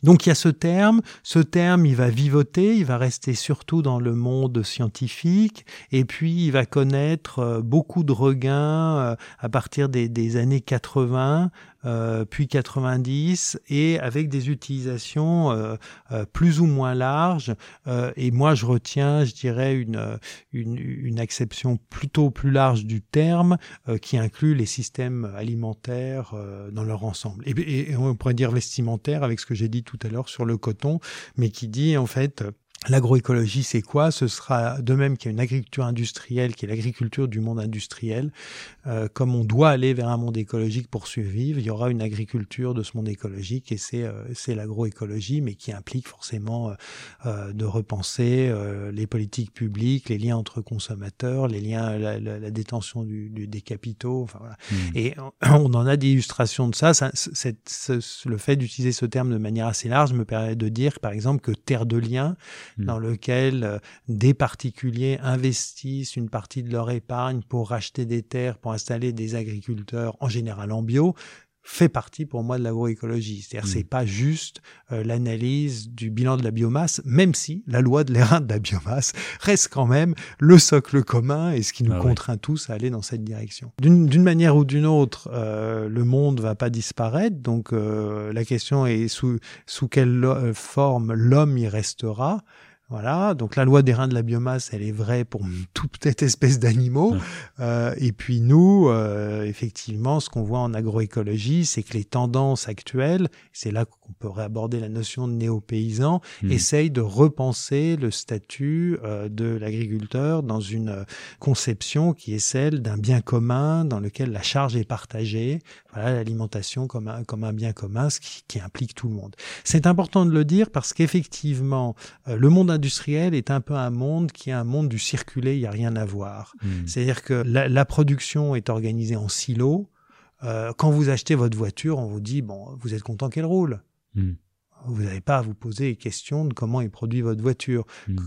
Donc il y a ce terme, ce terme il va vivoter, il va rester surtout dans le monde scientifique, et puis il va connaître euh, beaucoup de regains euh, à partir des, des années 80 euh, puis 90 et avec des utilisations euh, euh, plus ou moins larges. et moi, je retiens, je dirais, une, une, une acception plutôt plus large du terme qui inclut les systèmes alimentaires dans leur ensemble. Et, et on pourrait dire vestimentaire avec ce que j'ai dit tout à l'heure sur le coton, mais qui dit en fait L'agroécologie, c'est quoi? Ce sera de même qu'il y a une agriculture industrielle, qui est l'agriculture du monde industriel. Euh, comme on doit aller vers un monde écologique pour survivre, il y aura une agriculture de ce monde écologique et c'est euh, c'est l'agroécologie, mais qui implique forcément euh, euh de repenser euh, les politiques publiques, les liens entre consommateurs, les liens, la, la, la détention du, du, des capitaux. Enfin voilà. Mmh. Et [clears throat] on en a des illustrations de ça. ça le fait d'utiliser ce terme de manière assez large me permet de dire, par exemple, que terre de liens Hmm. dans lequel euh, des particuliers investissent une partie de leur épargne pour racheter des terres, pour installer des agriculteurs, en général en bio, fait partie pour moi de l'agroécologie. C'est-à-dire hmm. c'est pas juste euh, l'analyse du bilan de la biomasse, même si la loi de l'airain de la biomasse reste quand même le socle commun et ce qui nous ah contraint tous à aller dans cette direction. D'une manière ou d'une autre, euh, le monde va pas disparaître, donc euh, la question est sous, sous quelle forme l'homme y restera. Voilà, donc la loi des reins de la biomasse, elle est vraie pour toute espèce d'animaux. Euh, et puis nous, euh, effectivement, ce qu'on voit en agroécologie, c'est que les tendances actuelles, c'est là qu'on peut réaborder la notion de néo-paysan, mmh. essayent de repenser le statut euh, de l'agriculteur dans une euh, conception qui est celle d'un bien commun dans lequel la charge est partagée. Voilà, l'alimentation comme un, comme un bien commun, ce qui, qui implique tout le monde. C'est important de le dire parce qu'effectivement, euh, le monde industriel est un peu un monde qui est un monde du circulé, il n'y a rien à voir. Hmm. C'est-à-dire que la, la, production est organisée en silos. Euh, quand vous achetez votre voiture, on vous dit, bon, vous êtes content qu'elle roule. Hmm. Vous n'avez pas à vous poser les questions de comment est produit votre voiture. Hmm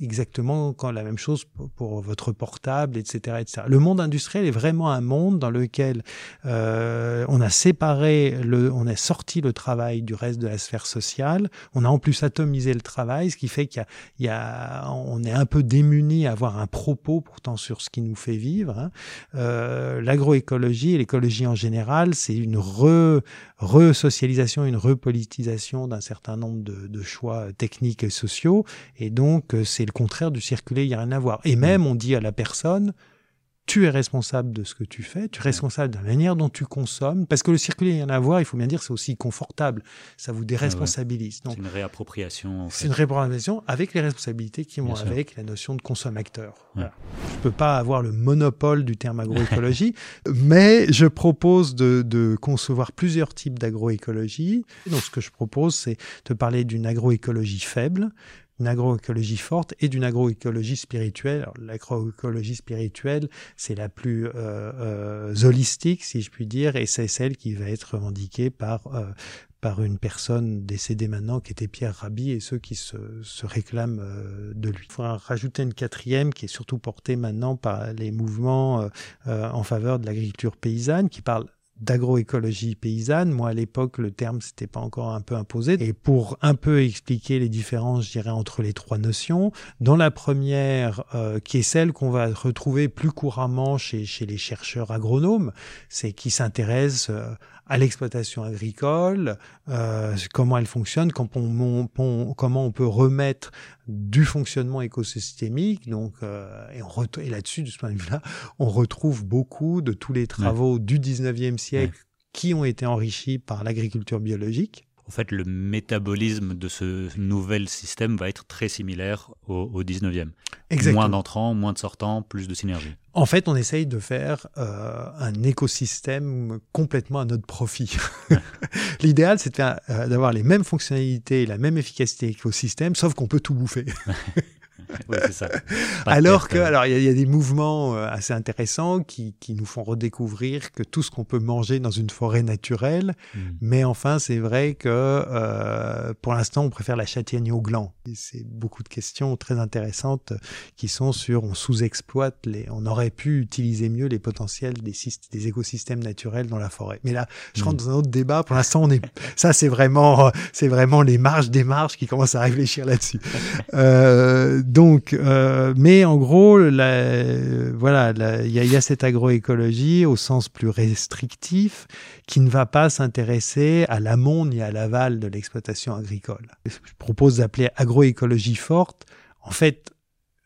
exactement quand la même chose pour, votre portable, etc., etc. Le monde industriel est vraiment un monde dans lequel euh, on a séparé, le, on a sorti le travail du reste de la sphère sociale. On a en plus atomisé le travail, ce qui fait qu'il y, y a, on est un peu démuni à avoir un propos pourtant sur ce qui nous fait vivre. Hein. Euh, L'agroécologie et l'écologie en général, c'est une re, re-socialisation, une repolitisation d'un certain nombre de, de choix techniques et sociaux, et donc c'est le contraire du circuler, il n'y a rien à voir. Et même, on dit à la personne, tu es responsable de ce que tu fais, tu es responsable de la manière dont tu consommes, parce que le circuler, il y en a à voir, il faut bien dire, c'est aussi confortable, ça vous déresponsabilise. C'est une réappropriation. C'est une réappropriation avec les responsabilités qui vont avec la notion de consommateur. Je ne peux pas avoir le monopole du terme agroécologie, [laughs] mais je propose de, de concevoir plusieurs types d'agroécologie. Donc ce que je propose, c'est de parler d'une agroécologie faible, une agroécologie forte et d'une agroécologie spirituelle. L'agroécologie spirituelle, c'est la plus euh, euh, holistique, si je puis dire, et c'est celle qui va être revendiquée par euh, par une personne décédée maintenant qui était Pierre Rabhi et ceux qui se, se réclament euh, de lui. Il faut rajouter une quatrième qui est surtout portée maintenant par les mouvements euh, en faveur de l'agriculture paysanne qui parle d'agroécologie paysanne. Moi, à l'époque, le terme s'était pas encore un peu imposé. Et pour un peu expliquer les différences, je dirais, entre les trois notions, dans la première, euh, qui est celle qu'on va retrouver plus couramment chez, chez les chercheurs agronomes, c'est qui s'intéressent euh, à l'exploitation agricole, euh, comment elle fonctionne, comment on, comment on peut remettre du fonctionnement écosystémique. Donc, euh, et, on et là-dessus, de ce point de vue-là, on retrouve beaucoup de tous les travaux du 19e siècle qui ont été enrichis par l'agriculture biologique en fait, le métabolisme de ce nouvel système va être très similaire au, 19e. Moins d'entrants, moins de sortants, plus de synergie. En fait, on essaye de faire euh, un écosystème complètement à notre profit. [laughs] L'idéal, c'est euh, d'avoir les mêmes fonctionnalités, la même efficacité écosystème, sauf qu'on peut tout bouffer. Ça. [laughs] alors que, alors il y, a des mouvements euh, assez intéressants qui, qui, nous font redécouvrir que tout ce qu'on peut manger dans une forêt naturelle, hmm. mais enfin c'est vrai que euh, pour l'instant on préfère la châtaigne au gland. C'est beaucoup de questions très intéressantes qui sont sur on sous-exploite les, on aurait pu utiliser mieux les potentiels des, des écosystèmes naturels dans la forêt. Mais là, je rentre hmm. dans un autre débat. Pour l'instant, on est, ça c'est vraiment, c'est vraiment les marges des marges qui commencent à réfléchir là-dessus. Euh, donc, euh, mais en gros, voilà, il y, a, cette agroécologie au sens plus restrictif qui ne va pas s'intéresser à l'amont ni à l'aval de l'exploitation agricole. Je propose d'appeler agroécologie forte. En fait,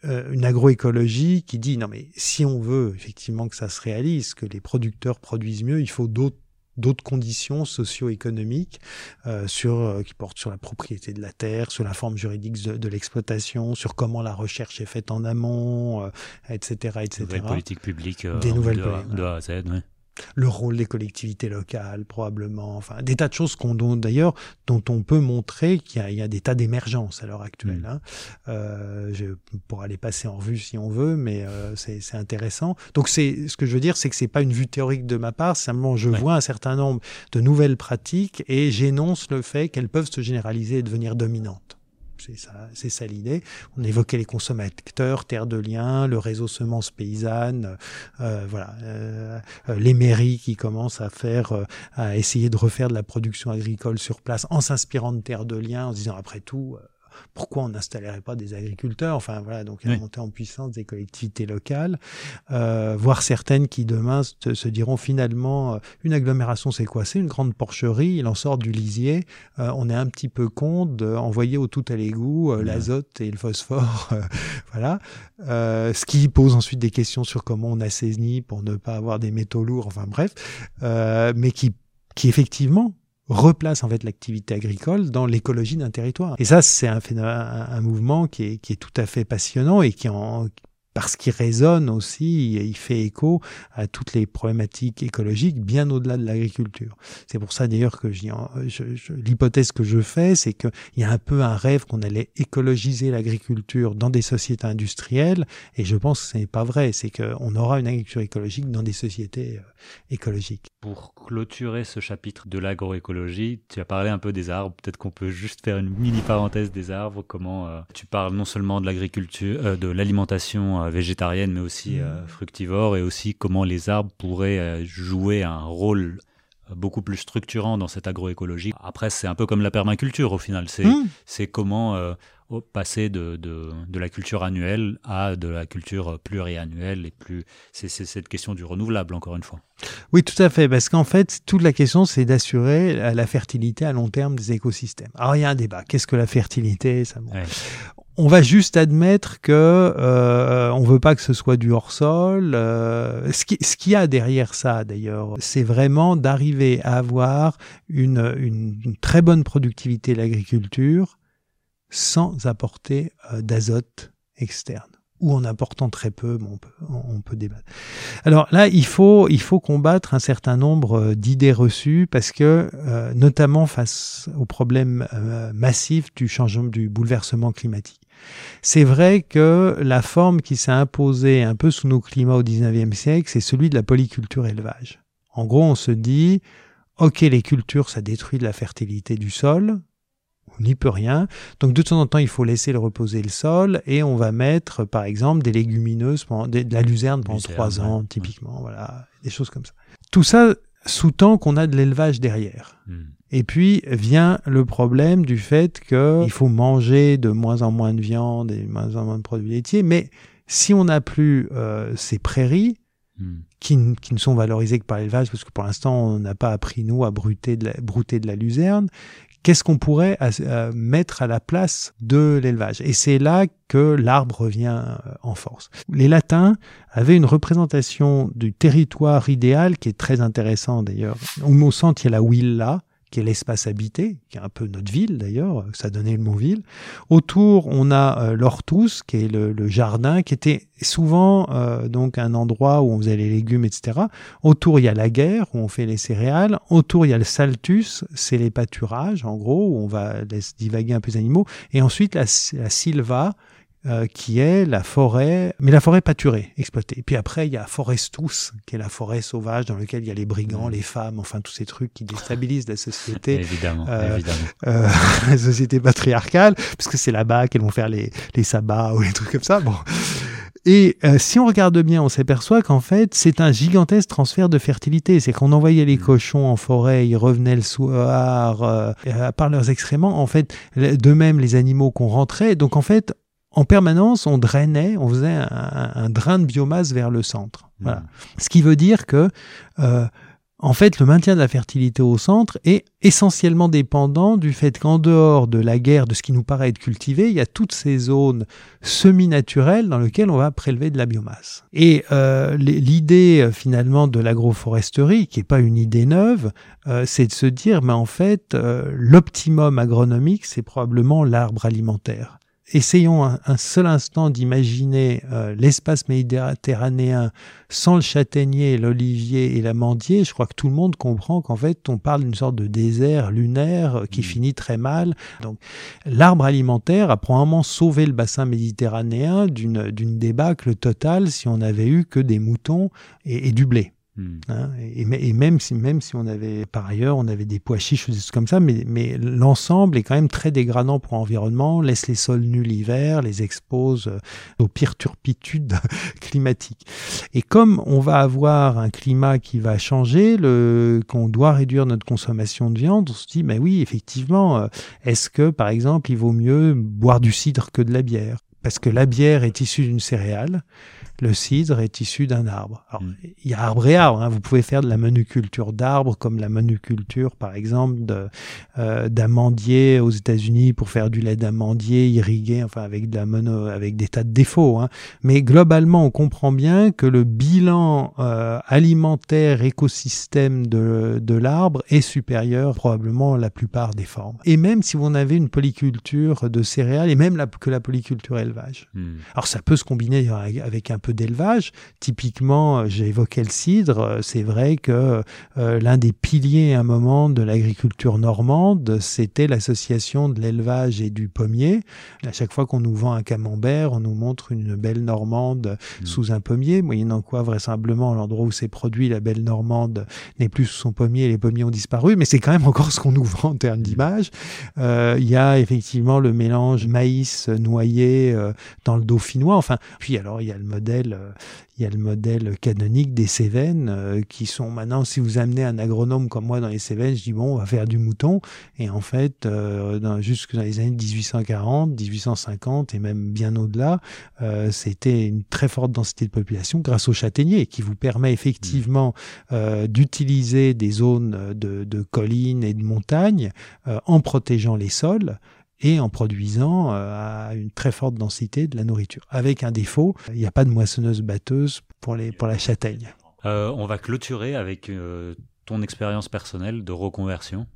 euh, une agroécologie qui dit non mais si on veut effectivement que ça se réalise, que les producteurs produisent mieux, il faut d'autres d'autres conditions socio-économiques euh, sur euh, qui portent sur la propriété de la terre, sur la forme juridique de, l'exploitation, sur comment la recherche est faite en amont, etc., etc. Des nouvelles politiques publiques, des nouvelles de, de A à Z. Oui le rôle des collectivités locales probablement, enfin des tas de choses qu'on d'ailleurs dont on peut montrer qu'il y, a des tas d'émergences à l'heure actuelle. Mm. Hein. Euh, je pourrais les passer en revue si on veut, mais euh, c'est intéressant. Donc c'est ce que je veux dire, c'est que c'est pas une vue théorique de ma part, simplement je vois un certain nombre de nouvelles pratiques et j'énonce le fait qu'elles peuvent se généraliser et devenir dominantes. C'est ça, c'est ça l'idée. On évoquait les consommateurs, terre de liens, le réseau semences paysannes, euh, voilà, euh, euh, les mairies qui commencent à faire, à essayer de refaire de la production agricole sur place en s'inspirant de terre de liens, en disant après tout, pourquoi on n'installerait pas des agriculteurs? Enfin voilà, donc la montée en puissance des collectivités locales, euh, voire certaines qui demain se, diront finalement, euh, une agglomération c'est quoi? C'est une grande porcherie, il en sort du lisier, euh, on est un petit peu con d'envoyer au tout à l'égout euh, l'azote et le phosphore, [laughs] voilà. ce qui pose ensuite des questions sur comment on assainit pour ne pas avoir des métaux lourds, enfin bref, mais qui qui effectivement replace en fait l'activité agricole dans l'écologie d'un territoire. Et ça, c'est un, un, mouvement qui est, qui est tout à fait passionnant et qui en, parce qu'il résonne aussi, il fait écho à toutes les problématiques écologiques bien au-delà de l'agriculture. C'est pour ça d'ailleurs que je, l'hypothèse que je fais, c'est qu'il y a un peu un rêve qu'on allait écologiser l'agriculture dans des sociétés industrielles, et je pense que ce n'est pas vrai, c'est qu'on aura une agriculture écologique dans des sociétés euh, écologiques. Pour clôturer ce chapitre de l'agroécologie, tu as parlé un peu des arbres, peut-être qu'on peut juste faire une mini parenthèse des arbres, comment euh, tu parles non seulement de l'agriculture, euh, de l'alimentation euh, végétarienne, mais aussi euh, mmh. fructivore, et aussi comment les arbres pourraient euh, jouer un rôle beaucoup plus structurant dans cette agroécologie. Après, c'est un peu comme la permaculture au final. C'est mmh. comment passer de, de, la culture annuelle à de la culture pluriannuelle et plus. C'est cette question du renouvelable, encore une fois. Oui, tout à fait, parce qu'en fait, toute la question, c'est d'assurer la fertilité à long terme des écosystèmes. Alors, il y a un débat. Qu'est-ce que la fertilité? Ça, on va juste admettre que euh, on veut pas que ce soit du hors sol. Euh, ce qui qu'il y a derrière ça d'ailleurs, c'est vraiment d'arriver à avoir une, très bonne productivité de l'agriculture sans apporter euh, d'azote externe ou en apportant très peu, bon, on, peut, débattre. Alors là, il faut, combattre un certain nombre euh, d'idées reçues parce que, notamment face au problème euh, massif du changement, du bouleversement climatique. C'est vrai que la forme qui s'est imposée un peu sous nos climats au 19e siècle, c'est celui de la polyculture élevage. En gros, on se dit, ok, les cultures, ça détruit la fertilité du sol, on n'y peut rien. Donc de temps en temps, il faut laisser le reposer le sol et on va mettre, par exemple, des légumineuses, de la luzerne pendant trois ans, typiquement, voilà, des choses comme ça. Tout ça sous-tend qu'on a de l'élevage derrière. Hmm. Et puis vient le problème du fait qu'il faut manger de moins en moins de viande et de moins en moins de produits laitiers. Mais si on n'a plus euh, ces prairies, hmm. qui, qui, ne sont valorisées que par l'élevage, parce que pour l'instant, on n'a pas appris, nous, à brouter de la, brouter de la luzerne, qu'est-ce qu'on pourrait euh, mettre à la place de l'élevage? Et c'est là que l'arbre revient euh, en force. Les Latins avaient une représentation du territoire idéal qui est très intéressant d'ailleurs. Au centre, il y a la Willa, qui est l'espace habité, qui est un peu notre ville d'ailleurs, ça donnait le mot ville. Autour, on a euh, l'Ortus, qui est le, jardin, qui était souvent euh, donc un endroit où on faisait les légumes, etc. Autour, il y a la guerre, où on fait les céréales. Autour, il y a le Saltus, c'est les pâturages, en gros, où on va laisser divaguer un peu les animaux. Et ensuite, la, la Silva, euh, qui est la forêt, mais la forêt pâturée, exploitée. Et puis après, il y a Forestus, qui est la forêt sauvage dans laquelle il y a les brigands, les femmes, enfin tous ces trucs qui déstabilisent la société. [laughs] évidemment, euh, évidemment. [laughs] Euh, la société patriarcale, parce que c'est là-bas qu'elles vont faire les, les sabbats ou les trucs comme ça. Bon. Et euh, si on regarde bien, on s'aperçoit qu'en fait, c'est un gigantesque transfert de fertilité. C'est qu'on envoyait les mm. cochons en forêt, ils revenaient le soir, euh, par leurs excréments. En fait, de même, les animaux qu'on rentrait. Donc, en fait, en permanence, on drainait, on faisait un, drain de biomasse vers le centre. Voilà. Mmh. Ce qui veut dire que, euh, en fait, le maintien de la fertilité au centre est essentiellement dépendant du fait qu'en dehors de la guerre, de ce qui nous paraît être cultivé, il y a toutes ces zones semi-naturelles dans lesquelles on va prélever de la biomasse. Et euh, l'idée euh, finalement de l'agroforesterie, qui n'est pas une idée neuve, c'est de se dire, mais en fait, l'optimum agronomique, c'est probablement l'arbre alimentaire essayons un, seul instant d'imaginer euh, l'espace méditerranéen sans le châtaignier, l'olivier et l'amandier, je crois que tout le monde comprend qu'en fait on parle d'une sorte de désert lunaire qui mmh. finit très mal. Donc l'arbre alimentaire a probablement sauvé le bassin méditerranéen d'une débâcle totale si on n'avait eu que des moutons et du blé. Hmm. Hein, et, même si même si on avait par ailleurs on avait des pois chiches des choses comme ça, mais, mais l'ensemble est quand même très dégradant pour l'environnement, laisse les sols nus l'hiver, les expose euh, aux pires turpitudes [laughs] climatiques. Et comme on va avoir un climat qui va changer, le qu'on doit réduire notre consommation de viande, on se dit mais oui effectivement, euh, est-ce que par exemple il vaut mieux boire du cidre que de la bière? Parce que la bière est issue d'une céréale le cidre est issu d'un arbre. Alors, mm. il y a arbre et arbre. Hein. Vous pouvez faire de la monoculture d'arbres, comme la monoculture, par exemple, euh, d'amandier aux États-Unis pour faire du lait d'amandier irrigué, enfin avec de la mono, avec des tas de défauts. Hein. Mais globalement, on comprend bien que le bilan euh, alimentaire écosystème de, de l'arbre est supérieur probablement à la plupart des formes. Et même si vous en avez une polyculture de céréales, et même que la polyculture élevage. Mm. Alors ça peut se combiner avec un peu d'élevage. Typiquement, euh, j'ai évoqué le cidre. Euh, c'est vrai que euh, l'un des piliers à un moment de l'agriculture normande, c'était l'association de l'élevage et du pommier. À chaque fois qu'on nous vend un camembert, on nous montre une belle normande mmh. sous un pommier, moyennant quoi vraisemblablement l'endroit où c'est produit, la belle normande n'est plus sous son pommier, les pommiers ont disparu, mais c'est quand même encore ce qu'on nous vend en termes d'image. Il y a effectivement le mélange maïs noyé dans le dauphinois. Enfin, puis alors il y a le modèle euh, il y a le modèle canonique des Cévennes euh, qui sont maintenant, si vous amenez un agronome comme moi dans les Cévennes, je dis bon, on va faire du mouton. Et en fait, euh, jusque dans les années 1840, 1850 et même bien au-delà, c'était une très forte densité de population grâce au châtaignier qui vous permet effectivement d'utiliser des zones de, de collines et de montagnes en protégeant les sols et en produisant à une très forte densité de la nourriture. Avec un défaut, il n'y a pas de moissonneuse batteuse pour, les, pour la châtaigne. on va clôturer avec ton expérience personnelle de reconversion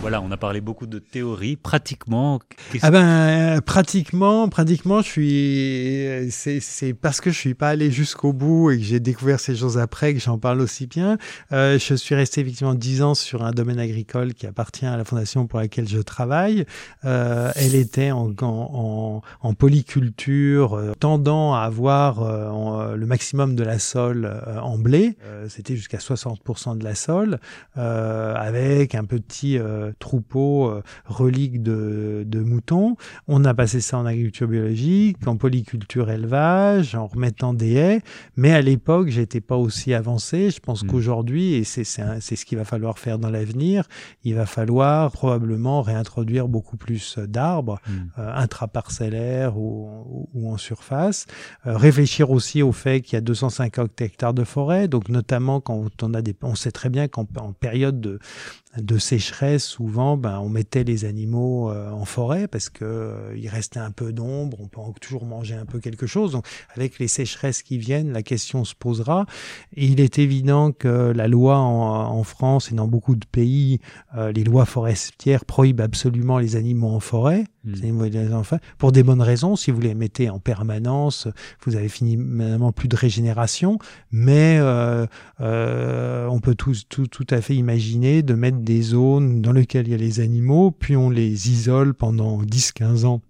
voilà, on a parlé beaucoup de théorie. Pratiquement, ah ben euh, pratiquement, pratiquement, je suis. C'est parce que je suis pas allé jusqu'au bout et que j'ai découvert ces choses après que j'en parle aussi bien. Euh, je suis resté effectivement dix ans sur un domaine agricole qui appartient à la fondation pour laquelle je travaille. Euh, elle était en, en, en polyculture, tendant à avoir le maximum de la sole en blé. C'était jusqu'à 60% de la sole, avec un petit troupeaux euh, reliques de, de, moutons. On a passé ça en agriculture biologique, en polyculture élevage, en remettant des haies. Mais à l'époque, j'étais pas aussi avancé. Je pense hmm. qu'aujourd'hui, et c'est ce qu'il va falloir faire dans l'avenir, il va falloir probablement réintroduire beaucoup plus d'arbres, euh, intraparcellaires ou, ou, en surface. Euh, réfléchir aussi au fait qu'il y a 250 hectares de forêt. Donc notamment quand on a des, on sait très bien qu'en période de, de sécheresse, souvent, ben, on mettait les animaux euh, en forêt parce que euh, il restait un peu d'ombre, on peut toujours manger un peu quelque chose. Donc, avec les sécheresses qui viennent, la question se posera. Et il est évident que la loi en, France et dans beaucoup de pays, euh, les lois forestières prohibent absolument les animaux en forêt. Hmm. Pour des bonnes raisons, si vous les mettez en permanence, vous avez finalement plus de régénération, mais euh, euh, on peut tout, tout à fait imaginer de mettre des zones dans lesquelles il y a les animaux, puis on les isole pendant 10-15 ans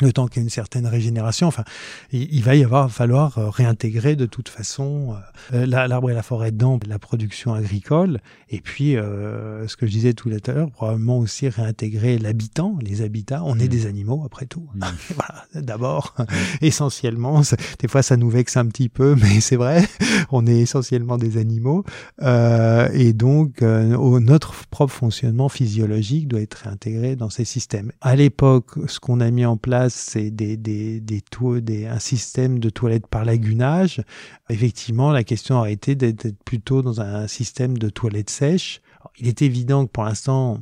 le temps qu'il y ait une certaine régénération. Enfin, il, va y avoir falloir euh, réintégrer de toute façon euh, l'arbre et la forêt dans la production agricole. Et puis, euh, ce que je disais tout à l'heure, probablement aussi réintégrer l'habitant, les habitats. On est mmh. des animaux après tout. Mmh. [laughs] voilà, d'abord, mmh. [laughs] essentiellement. Des fois, ça nous vexe un petit peu, [laughs] mais c'est vrai. On est essentiellement des animaux. Euh, et donc, notre propre fonctionnement physiologique doit être réintégré dans ces systèmes. À l'époque, ce qu'on a mis en place c'est des, des, des, des, un système de toilettes par lagunage. Effectivement, la question a été d'être plutôt dans un système de toilettes sèches il est évident que pour l'instant,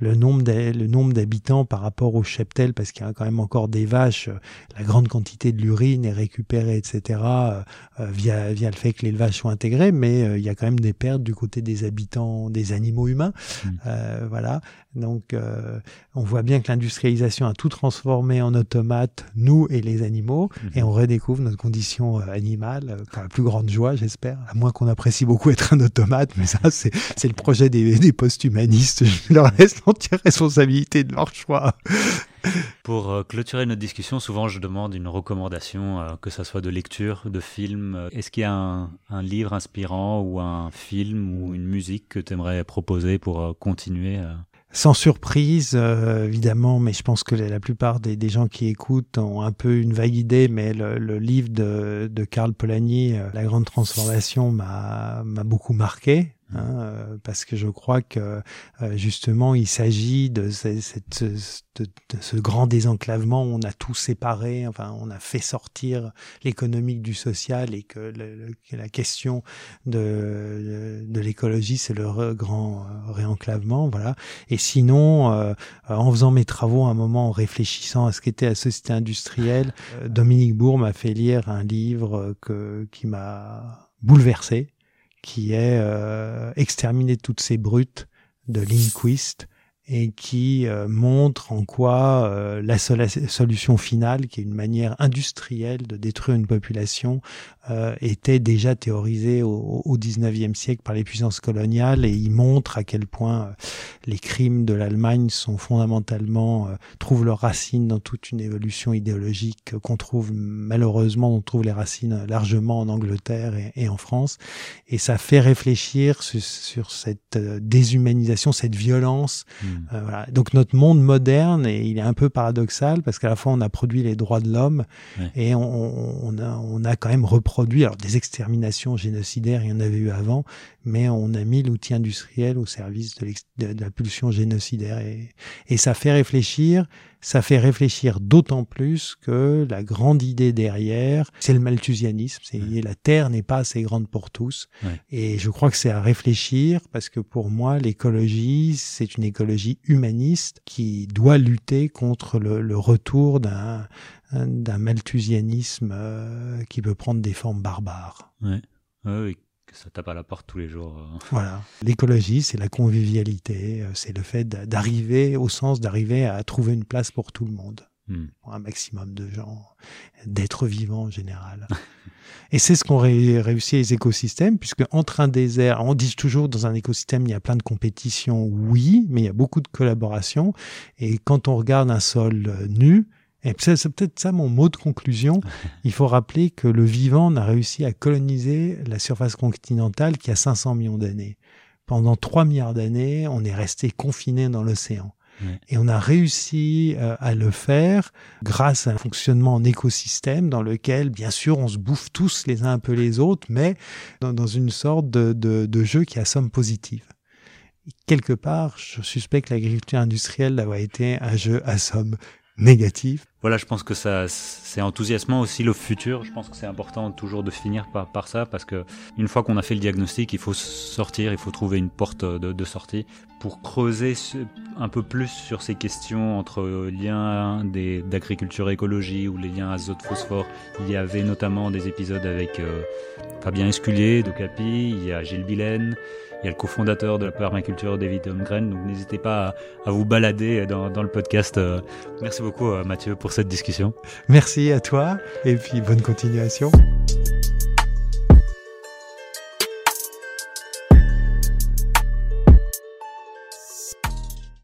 le nombre d'habitants par rapport au cheptel, parce qu'il y a quand même encore des vaches, euh, la grande quantité de l'urine est récupérée, etc., euh, euh, via, via le fait que l'élevage soit intégré, mais il y a quand même des pertes du côté des habitants, des animaux humains. Mmh. voilà. Donc, on voit bien que l'industrialisation a tout transformé en automate, nous et les animaux, mmh. et on redécouvre notre condition animale, par la plus grande joie, j'espère, à moins qu'on apprécie beaucoup être un automate, mais ça, c'est le projet des des, post-humanistes. [laughs] Je leur laisse l'entière responsabilité de leur choix. Pour euh, clôturer notre discussion, souvent je demande une recommandation, euh, que ce soit de lecture, de film. Est-ce qu'il y a un, livre inspirant ou un film ou une musique que tu aimerais proposer pour euh, continuer sans surprise, évidemment, mais je pense que la, plupart des, gens qui écoutent ont un peu une vague idée, mais le, livre de, de Karl Polanyi, La Grande Transformation, m'a beaucoup marqué. Hein, euh, parce que je crois que euh, justement il s'agit de, cette, de, ce grand désenclavement où on a tout séparé, enfin on a fait sortir l'économique du social et que, la question de, de l'écologie c'est le grand euh, réenclavement, voilà. Et sinon, en faisant mes travaux, un moment en réfléchissant à ce qu'était la société industrielle, Dominique Bourg m'a fait lire un livre que, qui m'a bouleversé qui est euh, exterminer toutes ces brutes de Lindquist et qui euh, montre en quoi euh, la solution finale, qui est une manière industrielle de détruire une population, euh, était déjà théorisée au, au 19e siècle par les puissances coloniales et il montre à quel point les crimes de l'Allemagne sont fondamentalement trouvent leurs racines dans toute une évolution idéologique qu'on trouve malheureusement on trouve les racines largement en Angleterre et, en France et ça fait réfléchir sur, sur cette déshumanisation, cette violence. Mmh. Euh, voilà. Donc notre monde moderne, et il est un peu paradoxal parce qu'à la fois on a produit les droits de l'homme et on, on, a, on a quand même reproduit alors des exterminations génocidaires, il y en avait eu avant, mais on a mis l'outil industriel au service de, de, la pulsion génocidaire et, et ça fait réfléchir ça fait réfléchir d'autant plus que la grande idée derrière, c'est le malthusianisme. C'est la Terre n'est pas assez grande pour tous. Et je crois que c'est à réfléchir parce que pour moi, l'écologie, c'est une écologie humaniste qui doit lutter contre le, retour d'un d'un malthusianisme euh, qui peut prendre des formes barbares. Ouais. oui, ça tape à la porte tous les jours. Euh. [laughs] Voilà. L'écologie, c'est la convivialité, euh, c'est le fait d'arriver, au sens d'arriver à trouver une place pour tout le monde, hmm. pour un maximum de gens, d'êtres vivants en général. [laughs] Et c'est ce qu'ont réussi les écosystèmes, puisque entre un désert, on dit toujours dans un écosystème, il y a plein de compétitions, oui, mais il y a beaucoup de collaboration. Et quand on regarde un sol euh, nu, et c'est peut-être ça mon mot de conclusion. [laughs] Il faut rappeler que le vivant n'a réussi à coloniser la surface continentale qui a 500 millions d'années. Pendant 3 milliards d'années, on est resté confiné dans l'océan. Et on a réussi euh, à le faire grâce à un fonctionnement en écosystème dans lequel, bien sûr, on se bouffe tous les uns un peu les autres, mais dans, une sorte de, de, jeu qui a somme positive quelque part, je suspecte que l'agriculture industrielle a été un jeu à somme Voilà, je pense que ça, c'est enthousiasmant aussi le futur. Je pense que c'est important toujours de finir par, par ça parce que une fois qu'on a fait le diagnostic, il faut sortir, il faut trouver une porte de, de sortie pour creuser un peu plus sur ces questions entre liens d'agriculture écologie ou les liens azote-phosphore. Il y avait notamment des épisodes avec euh, Fabien Esculier d'Ocapi, il y a Gilles Vilaine, il y a le cofondateur de la permaculture, David Holmgren. Donc n'hésitez pas à, vous balader dans, dans, le podcast. Euh. Merci beaucoup, euh, Mathieu, pour cette discussion. Merci à toi et puis bonne continuation.